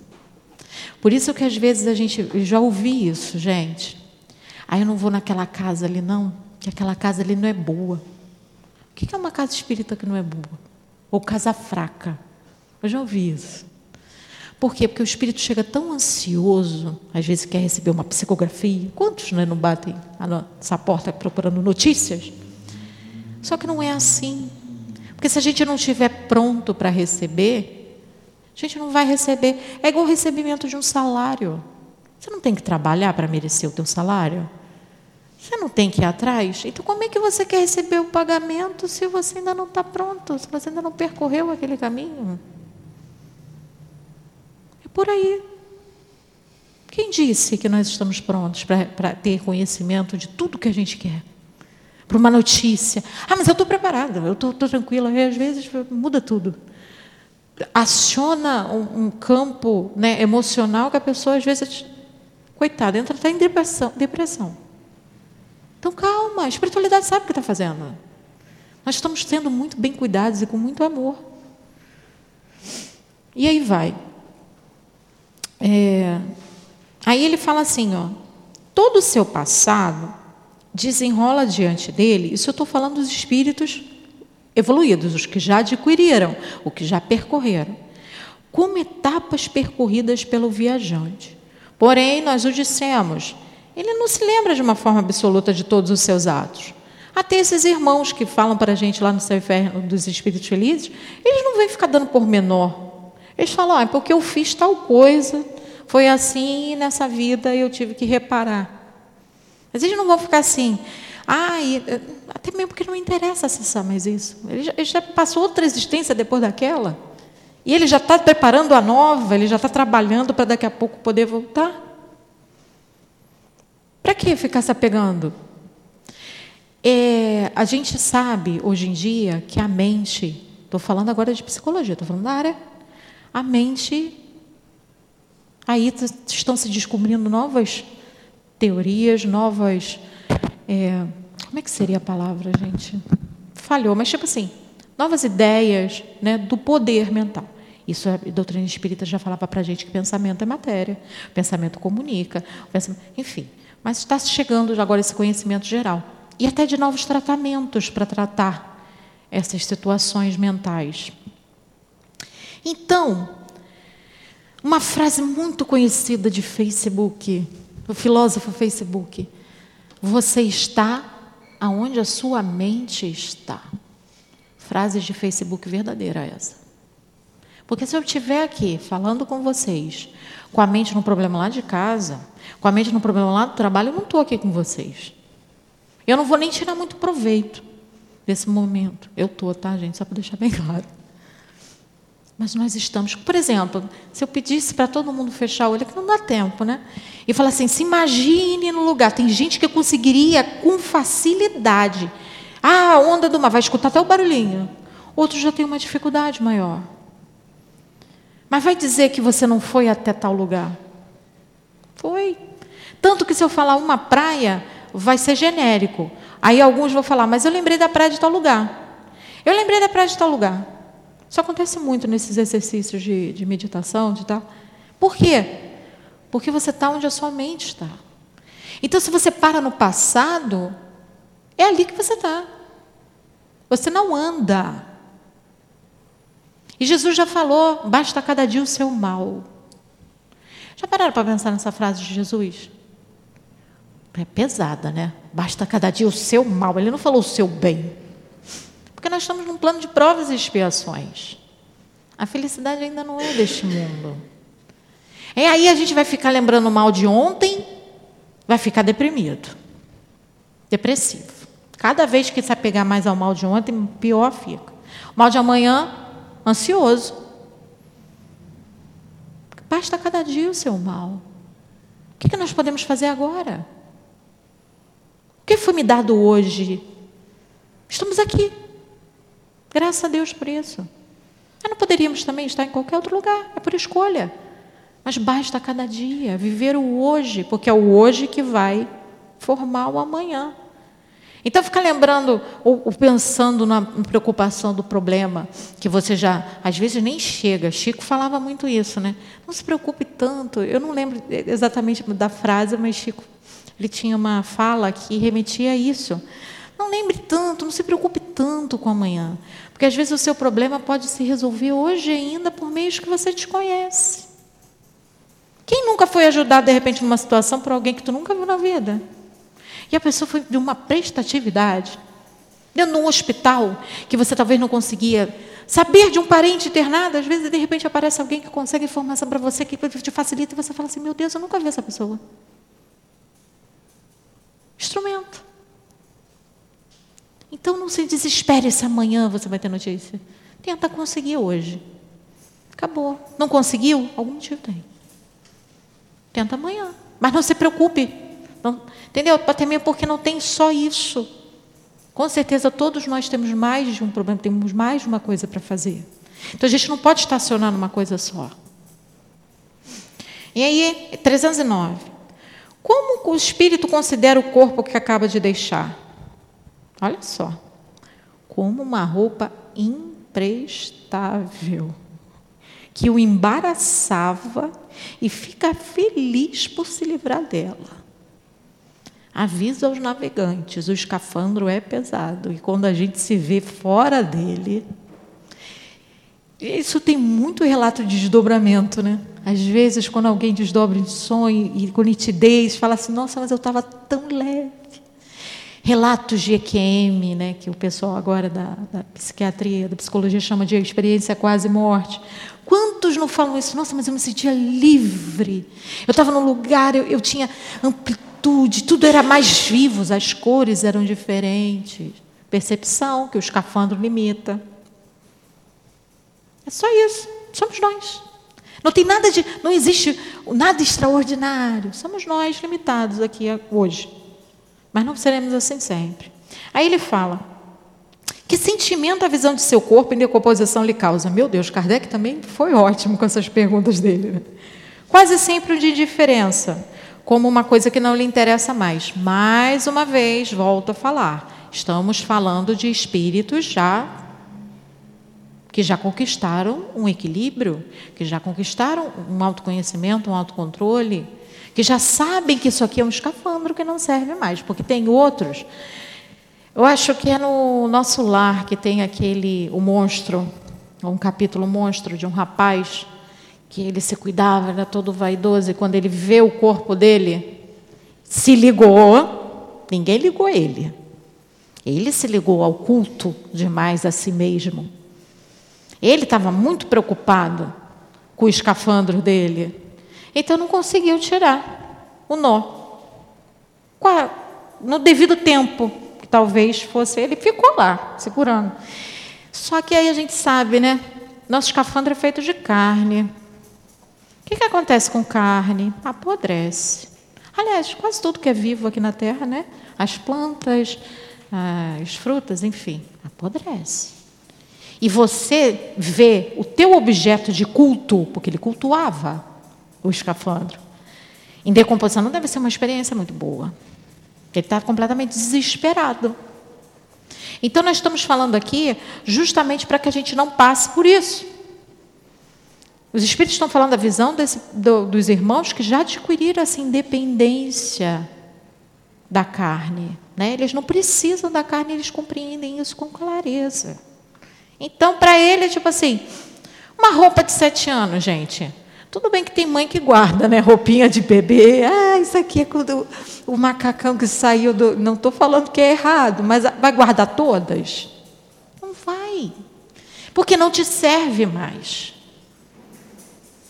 Por isso que às vezes a gente já ouvi isso, gente. Aí ah, eu não vou naquela casa ali não, que aquela casa ali não é boa. O que é uma casa espírita que não é boa? Ou casa fraca? Eu já ouvi isso. Por quê? Porque o espírito chega tão ansioso, às vezes quer receber uma psicografia. Quantos né, não batem essa porta procurando notícias? Só que não é assim. Porque se a gente não estiver pronto para receber, a gente não vai receber. É igual o recebimento de um salário. Você não tem que trabalhar para merecer o teu salário? Você não tem que ir atrás? Então, como é que você quer receber o pagamento se você ainda não está pronto, se você ainda não percorreu aquele caminho? Por aí. Quem disse que nós estamos prontos para ter conhecimento de tudo que a gente quer? Para uma notícia. Ah, mas eu estou preparada, eu estou tranquila. E às vezes muda tudo. Aciona um, um campo né, emocional que a pessoa, às vezes, coitada, entra até em depressão. depressão. Então, calma, a espiritualidade sabe o que está fazendo. Nós estamos sendo muito bem cuidados e com muito amor. E aí vai. É, aí ele fala assim, ó, todo o seu passado desenrola diante dele, isso eu estou falando dos espíritos evoluídos, os que já adquiriram, os que já percorreram, como etapas percorridas pelo viajante. Porém, nós o dissemos, ele não se lembra de uma forma absoluta de todos os seus atos. Até esses irmãos que falam para a gente lá no céu dos espíritos felizes, eles não vêm ficar dando por menor eles falam, ah, é porque eu fiz tal coisa, foi assim e nessa vida eu tive que reparar. Mas eles não vão ficar assim, ah, e, até mesmo porque não interessa acessar mais isso. Ele já, ele já passou outra existência depois daquela. E ele já está preparando a nova, ele já está trabalhando para daqui a pouco poder voltar. Para que ficar se apegando? É, a gente sabe hoje em dia que a mente, estou falando agora de psicologia, estou falando da área a mente. Aí estão se descobrindo novas teorias, novas. É, como é que seria a palavra, gente? Falhou, mas tipo assim, novas ideias né, do poder mental. Isso a doutrina espírita já falava para a gente que pensamento é matéria, pensamento comunica, pensamento, enfim. Mas está chegando agora esse conhecimento geral. E até de novos tratamentos para tratar essas situações mentais. Então, uma frase muito conhecida de Facebook, do filósofo Facebook: Você está aonde a sua mente está. Frase de Facebook verdadeira essa. Porque se eu estiver aqui falando com vocês, com a mente no problema lá de casa, com a mente no problema lá do trabalho, eu não estou aqui com vocês. Eu não vou nem tirar muito proveito desse momento. Eu estou, tá, gente? Só para deixar bem claro. Mas nós estamos. Por exemplo, se eu pedisse para todo mundo fechar o olho, é que não dá tempo, né? E falar assim: se imagine no lugar. Tem gente que conseguiria com facilidade. Ah, a onda do mar, vai escutar até o barulhinho. Outros já têm uma dificuldade maior. Mas vai dizer que você não foi até tal lugar? Foi. Tanto que se eu falar uma praia, vai ser genérico. Aí alguns vão falar, mas eu lembrei da praia de tal lugar. Eu lembrei da praia de tal lugar. Isso acontece muito nesses exercícios de, de meditação, de tal. Por quê? Porque você está onde a sua mente está. Então, se você para no passado, é ali que você está. Você não anda. E Jesus já falou: basta cada dia o seu mal. Já pararam para pensar nessa frase de Jesus? É pesada, né? Basta cada dia o seu mal. Ele não falou o seu bem. Porque nós estamos num plano de provas e expiações. A felicidade ainda não é deste mundo. E aí a gente vai ficar lembrando mal de ontem, vai ficar deprimido, depressivo. Cada vez que se apegar mais ao mal de ontem, pior fica. O mal de amanhã, ansioso. Basta cada dia o seu mal. O que nós podemos fazer agora? O que foi me dado hoje? Estamos aqui. Graças a Deus por isso. Mas não poderíamos também estar em qualquer outro lugar, é por escolha. Mas basta cada dia viver o hoje, porque é o hoje que vai formar o amanhã. Então, ficar lembrando ou, ou, pensando na preocupação do problema, que você já, às vezes, nem chega. Chico falava muito isso, né? Não se preocupe tanto. Eu não lembro exatamente da frase, mas Chico, ele tinha uma fala que remetia a isso. Não lembre tanto, não se preocupe tanto com amanhã. Porque às vezes o seu problema pode se resolver hoje ainda por meios que você desconhece. Quem nunca foi ajudado, de repente, numa situação por alguém que tu nunca viu na vida? E a pessoa foi de uma prestatividade. Dentro de um hospital que você talvez não conseguia saber de um parente internado, às vezes de repente aparece alguém que consegue informação para você que te facilita e você fala assim: Meu Deus, eu nunca vi essa pessoa. Instrumento. Então não se desespere se amanhã você vai ter notícia. Tenta conseguir hoje. Acabou. Não conseguiu? Algum motivo tem. Tenta amanhã. Mas não se preocupe. Não, entendeu? Também porque não tem só isso. Com certeza todos nós temos mais de um problema, temos mais de uma coisa para fazer. Então a gente não pode estacionar numa coisa só. E aí, 309. Como o espírito considera o corpo que acaba de deixar? Olha só. Como uma roupa imprestável que o embaraçava e fica feliz por se livrar dela. Avisa aos navegantes: o escafandro é pesado e quando a gente se vê fora dele. Isso tem muito relato de desdobramento, né? Às vezes, quando alguém desdobra em sonho e com nitidez, fala assim: Nossa, mas eu estava tão leve relatos de EQM, né, que o pessoal agora da, da, psiquiatria, da psicologia chama de experiência quase morte. Quantos não falam isso? Nossa, mas eu me sentia livre. Eu estava num lugar, eu, eu tinha amplitude, tudo era mais vivo, as cores eram diferentes. Percepção, que o escafandro limita. É só isso. Somos nós. Não tem nada de. Não existe nada extraordinário. Somos nós limitados aqui hoje. Mas não seremos assim sempre. Aí ele fala: que sentimento a visão de seu corpo em decomposição lhe causa? Meu Deus, Kardec também foi ótimo com essas perguntas dele. Né? Quase sempre o de indiferença, como uma coisa que não lhe interessa mais. Mais uma vez, volto a falar. Estamos falando de espíritos já que já conquistaram um equilíbrio, que já conquistaram um autoconhecimento, um autocontrole, que já sabem que isso aqui é um escafandro que não serve mais, porque tem outros. Eu acho que é no nosso lar que tem aquele o monstro, um capítulo monstro de um rapaz que ele se cuidava, era todo vaidoso e quando ele vê o corpo dele, se ligou, ninguém ligou ele. Ele se ligou ao culto demais a si mesmo. Ele estava muito preocupado com o escafandro dele. Então não conseguiu tirar o nó. No devido tempo, que talvez fosse ele, ficou lá, segurando. Só que aí a gente sabe, né? Nosso escafandro é feito de carne. O que, que acontece com carne? Apodrece. Aliás, quase tudo que é vivo aqui na Terra, né? As plantas, as frutas, enfim, apodrece. E você vê o teu objeto de culto, porque ele cultuava o escafandro, em decomposição, não deve ser uma experiência muito boa. Ele está completamente desesperado. Então, nós estamos falando aqui justamente para que a gente não passe por isso. Os Espíritos estão falando da visão desse, do, dos irmãos que já adquiriram essa independência da carne. Né? Eles não precisam da carne, eles compreendem isso com clareza. Então, para ele, é tipo assim, uma roupa de sete anos, gente. Tudo bem que tem mãe que guarda, né? Roupinha de bebê. Ah, isso aqui é quando o macacão que saiu do. Não estou falando que é errado, mas vai guardar todas? Não vai. Porque não te serve mais.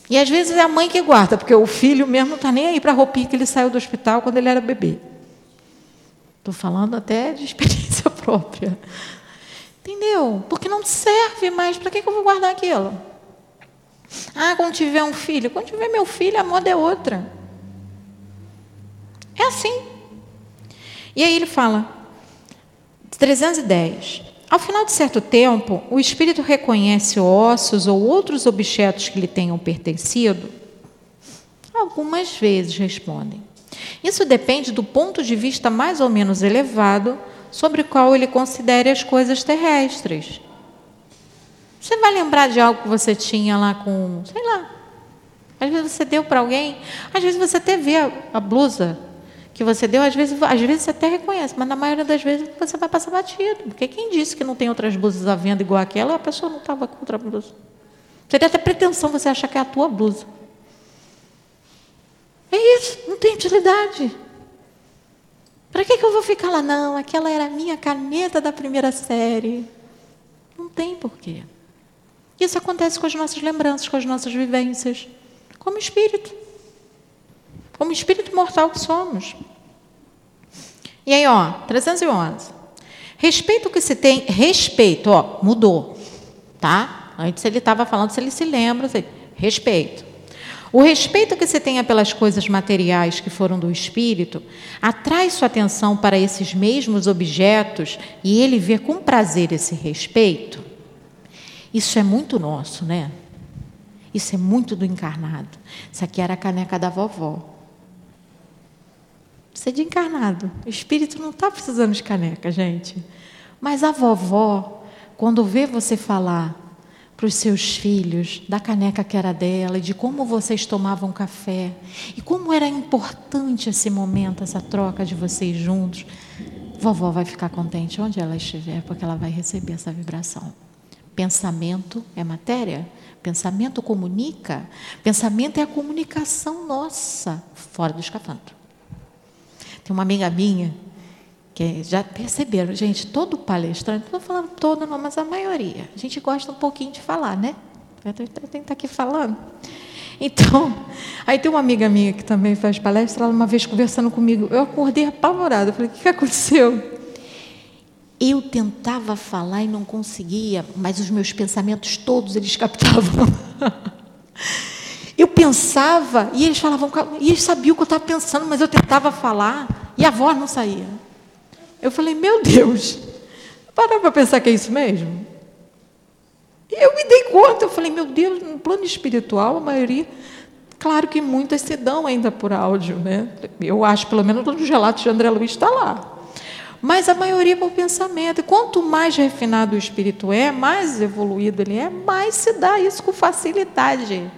E às vezes é a mãe que guarda, porque o filho mesmo não está nem aí para a roupinha que ele saiu do hospital quando ele era bebê. Estou falando até de experiência própria. Entendeu? Porque não serve mais. Para que, que eu vou guardar aquilo? Ah, quando tiver um filho. Quando tiver meu filho, a moda é outra. É assim. E aí ele fala, 310. Ao final de certo tempo, o espírito reconhece ossos ou outros objetos que lhe tenham pertencido? Algumas vezes respondem. Isso depende do ponto de vista mais ou menos elevado sobre o qual ele considere as coisas terrestres. Você vai lembrar de algo que você tinha lá com, sei lá. Às vezes você deu para alguém, às vezes você até vê a, a, blusa que você deu, às vezes, às vezes você até reconhece, mas na maioria das vezes você vai passar batido. Porque quem disse que não tem outras blusas à venda igual aquela, a pessoa não estava com outra blusa. Seria até pretensão você achar que é a tua blusa. É isso, não tem utilidade. Para que, que eu vou ficar lá? Não, aquela era a minha caneta da primeira série. Não tem porquê. Isso acontece com as nossas lembranças, com as nossas vivências, como espírito. Como espírito mortal que somos. E aí, ó, 311. Respeito que se tem, respeito, ó, mudou, tá? Antes ele estava falando se ele se lembra, se, respeito. O respeito que se tenha pelas coisas materiais que foram do espírito atrai sua atenção para esses mesmos objetos e ele vê com prazer esse respeito. Isso é muito nosso, né? Isso é muito do encarnado. Isso aqui era a caneca da vovó. Isso é de encarnado. O espírito não está precisando de caneca, gente. Mas a vovó, quando vê você falar para os seus filhos da caneca que era dela e de como vocês tomavam café e como era importante esse momento, essa troca de vocês juntos, vovó vai ficar contente onde ela estiver, porque ela vai receber essa vibração. Pensamento é matéria, pensamento comunica, pensamento é a comunicação nossa fora do escafandro. Tem uma amiga minha que já perceberam, gente, todo palestrante, não estou falando todo, não, mas a maioria, a gente gosta um pouquinho de falar, né? Eu tenho que estar aqui falando. Então, aí tem uma amiga minha que também faz palestra, ela uma vez conversando comigo, eu acordei apavorada, falei, o que aconteceu? Eu tentava falar e não conseguia, mas os meus pensamentos todos eles captavam. Eu pensava e eles falavam, e eles sabiam o que eu estava pensando, mas eu tentava falar e a voz não saía. Eu falei, meu Deus, parar para pensar que é isso mesmo? E eu me dei conta, eu falei, meu Deus, no plano espiritual, a maioria, claro que muitas se dão ainda por áudio, né? Eu acho, pelo menos, nos relatos de André Luiz está lá mas a maioria por pensamento. E quanto mais refinado o espírito é, mais evoluído ele é, mais se dá isso com facilidade.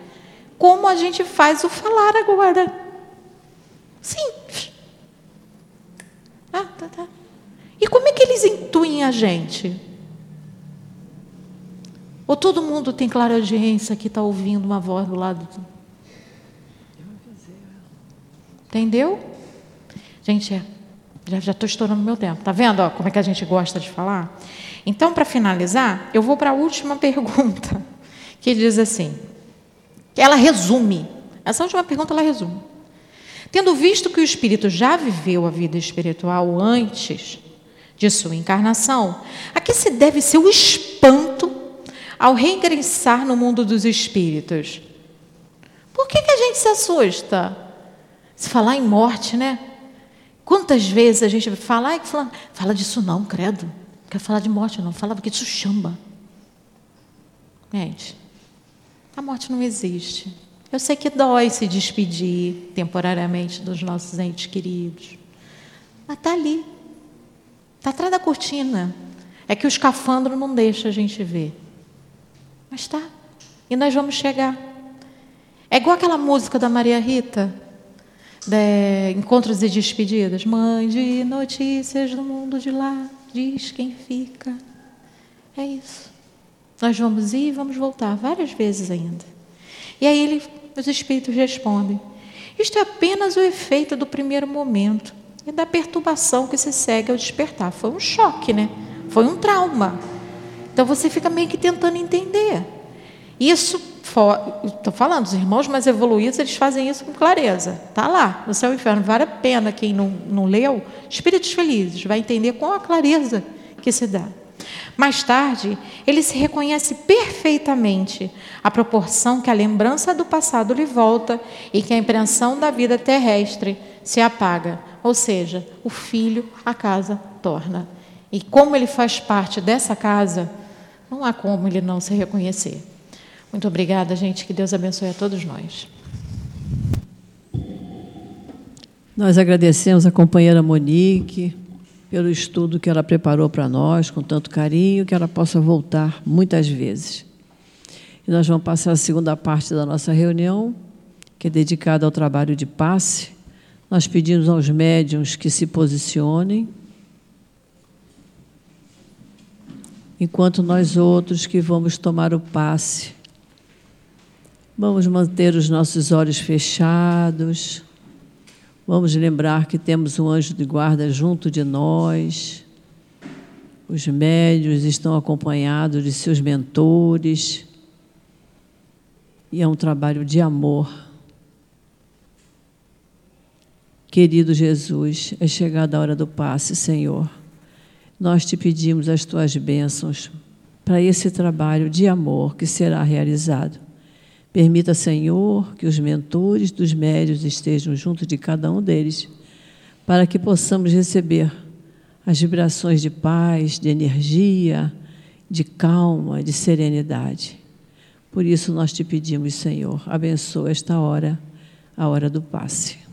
Como a gente faz o falar agora. Simples. Ah, tá, tá. E como é que eles intuem a gente? Ou todo mundo tem clara audiência que está ouvindo uma voz do lado do... Entendeu? Gente, é Já estou estourando meu tempo. Tá vendo ó, como é que a gente gosta de falar? Então, para finalizar, eu vou para a última pergunta, que diz assim: ela resume. Essa última pergunta ela resume. Tendo visto que o espírito já viveu a vida espiritual antes de sua encarnação, a que se deve seu espanto ao reingressar no mundo dos espíritos? Por que, que a gente se assusta? Se falar em morte, né? Quantas vezes a gente fala, ai, fala, fala disso não, credo. Não quer falar de morte, não. Fala porque isso chama. Gente, a morte não existe. Eu sei que dói se despedir temporariamente dos nossos entes queridos. Mas está ali. Está atrás da cortina. É que o escafandro não deixa a gente ver. Mas está. E nós vamos chegar. É igual aquela música da Maria Rita, de Encontros e Despedidas. Mãe de notícias do mundo de lá, diz quem fica. É isso. Nós vamos ir e vamos voltar várias vezes ainda. E aí ele, os espíritos respondem: Isto é apenas o efeito do primeiro momento e da perturbação que se segue ao despertar. Foi um choque, né? Foi um trauma. Então você fica meio que tentando entender. Isso, estou falando, os irmãos mais evoluídos, eles fazem isso com clareza. Está lá, no céu e inferno. Vale a pena quem não, não leu, Espíritos Felizes, vai entender com a clareza que se dá. Mais tarde, ele se reconhece perfeitamente a proporção que a lembrança do passado lhe volta e que a impressão da vida terrestre se apaga. Ou seja, o filho a casa torna. E como ele faz parte dessa casa, não há como ele não se reconhecer. Muito obrigada, gente. Que Deus abençoe a todos nós. Nós agradecemos a companheira Monique pelo estudo que ela preparou para nós, com tanto carinho, que ela possa voltar muitas vezes. E nós vamos passar a segunda parte da nossa reunião, que é dedicada ao trabalho de passe. Nós pedimos aos médiums que se posicionem, enquanto nós outros que vamos tomar o passe Vamos manter os nossos olhos fechados. Vamos lembrar que temos um anjo de guarda junto de nós. Os médios estão acompanhados de seus mentores. E é um trabalho de amor. Querido Jesus, é chegada a hora do passe, Senhor. Nós te pedimos as tuas bênçãos para esse trabalho de amor que será realizado. Permita, Senhor, que os mentores dos médios estejam junto de cada um deles, para que possamos receber as vibrações de paz, de energia, de calma, de serenidade. Por isso nós te pedimos, Senhor, abençoa esta hora, a hora do passe.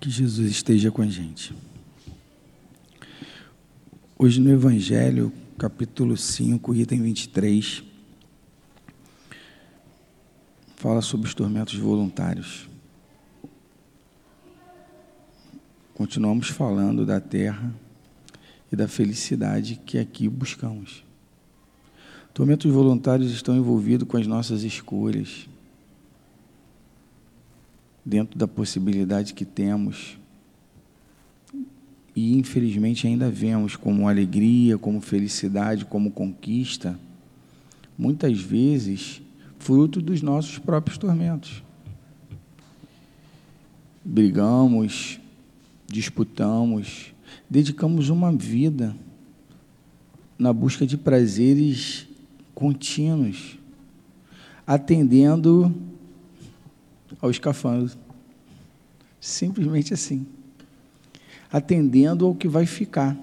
Que Jesus esteja com a gente. Hoje no Evangelho, capítulo 5, item 23, fala sobre os tormentos voluntários. Continuamos falando da terra e da felicidade que aqui buscamos. Tormentos voluntários estão envolvidos com as nossas escolhas, dentro da possibilidade que temos. E infelizmente ainda vemos como alegria, como felicidade, como conquista, muitas vezes fruto dos nossos próprios tormentos. Brigamos, disputamos, dedicamos uma vida na busca de prazeres contínuos, atendendo ao escafandro. Simplesmente assim. Atendendo ao que vai ficar.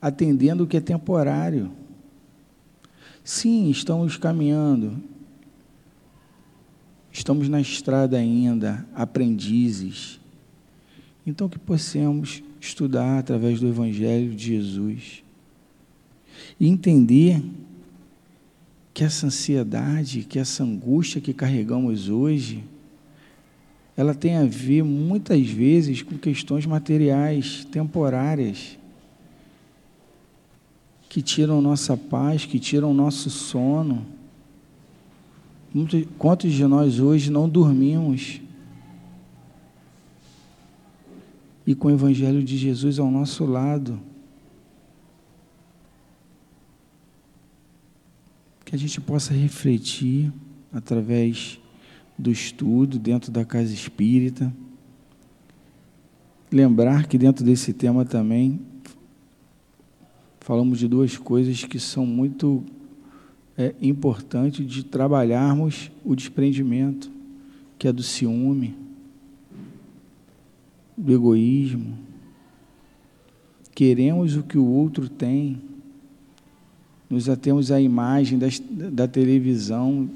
Atendendo o que é temporário. Sim, estamos caminhando. Estamos na estrada ainda, aprendizes. Então que possamos estudar através do Evangelho de Jesus e entender que essa ansiedade, que essa angústia que carregamos hoje, ela tem a ver muitas vezes com questões materiais, temporárias. que tiram nossa paz, que tiram nosso sono. Quantos de nós hoje não dormimos? E com o Evangelho de Jesus ao nosso lado, que a gente possa refletir através do estudo dentro da casa espírita. Lembrar que dentro desse tema também falamos de duas coisas que são muito é, importantes de trabalharmos o desprendimento, que é do ciúme, do egoísmo. Queremos o que o outro tem, nos atemos à imagem das, da televisão,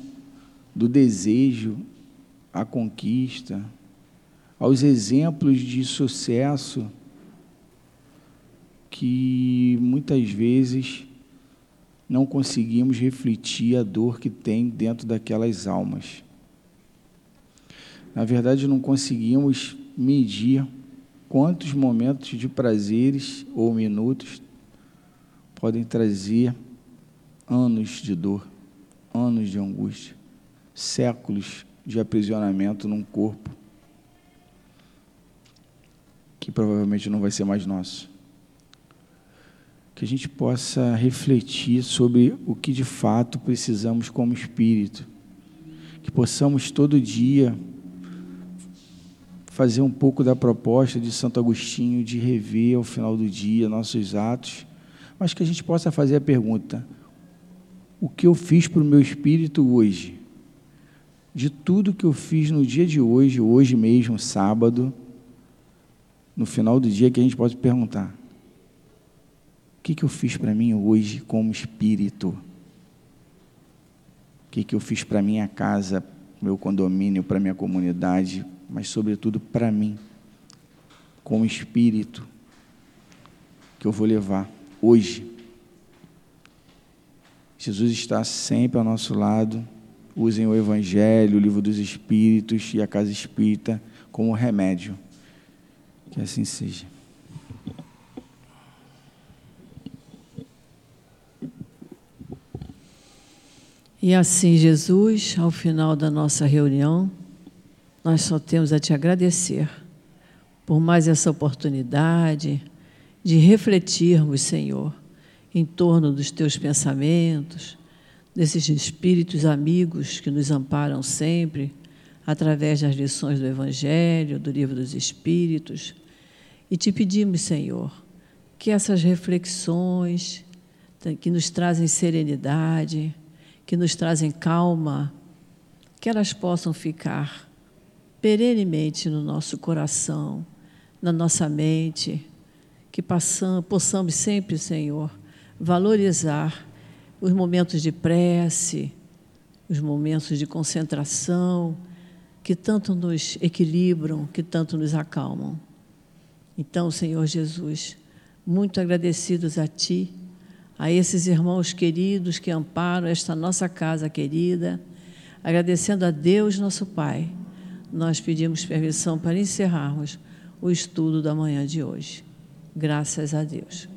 do desejo, à conquista, aos exemplos de sucesso que muitas vezes não conseguimos refletir a dor que tem dentro daquelas almas. Na verdade, não conseguimos medir quantos momentos de prazeres ou minutos podem trazer anos de dor, anos de angústia, séculos de aprisionamento num corpo que provavelmente não vai ser mais nosso. Que a gente possa refletir sobre o que de fato precisamos como espírito. Que possamos todo dia fazer um pouco da proposta de Santo Agostinho de rever ao final do dia nossos atos, mas que a gente possa fazer a pergunta: o que eu fiz para o meu espírito hoje? De tudo que eu fiz no dia de hoje, hoje mesmo, sábado, no final do dia, que a gente pode perguntar: o que, que eu fiz para mim hoje como espírito? O que, que eu fiz para minha casa, meu condomínio, para minha comunidade, mas sobretudo para mim, como espírito, que eu vou levar hoje Jesus está sempre ao nosso lado. Usem o Evangelho, o livro dos Espíritos e a casa espírita como remédio. Que assim seja. E assim, Jesus, ao final da nossa reunião, nós só temos a te agradecer por mais essa oportunidade de refletirmos, Senhor em torno dos teus pensamentos, desses espíritos amigos que nos amparam sempre, através das lições do Evangelho, do livro dos Espíritos. E te pedimos, Senhor, que essas reflexões que nos trazem serenidade, que nos trazem calma, que elas possam ficar perenemente no nosso coração, na nossa mente, que passamos, possamos sempre, Senhor, valorizar os momentos de prece, os momentos de concentração, que tanto nos equilibram, que tanto nos acalmam. Então, Senhor Jesus, muito agradecidos a Ti, a esses irmãos queridos que amparam esta nossa casa querida, agradecendo a Deus, nosso Pai, nós pedimos permissão para encerrarmos o estudo da manhã de hoje. Graças a Deus.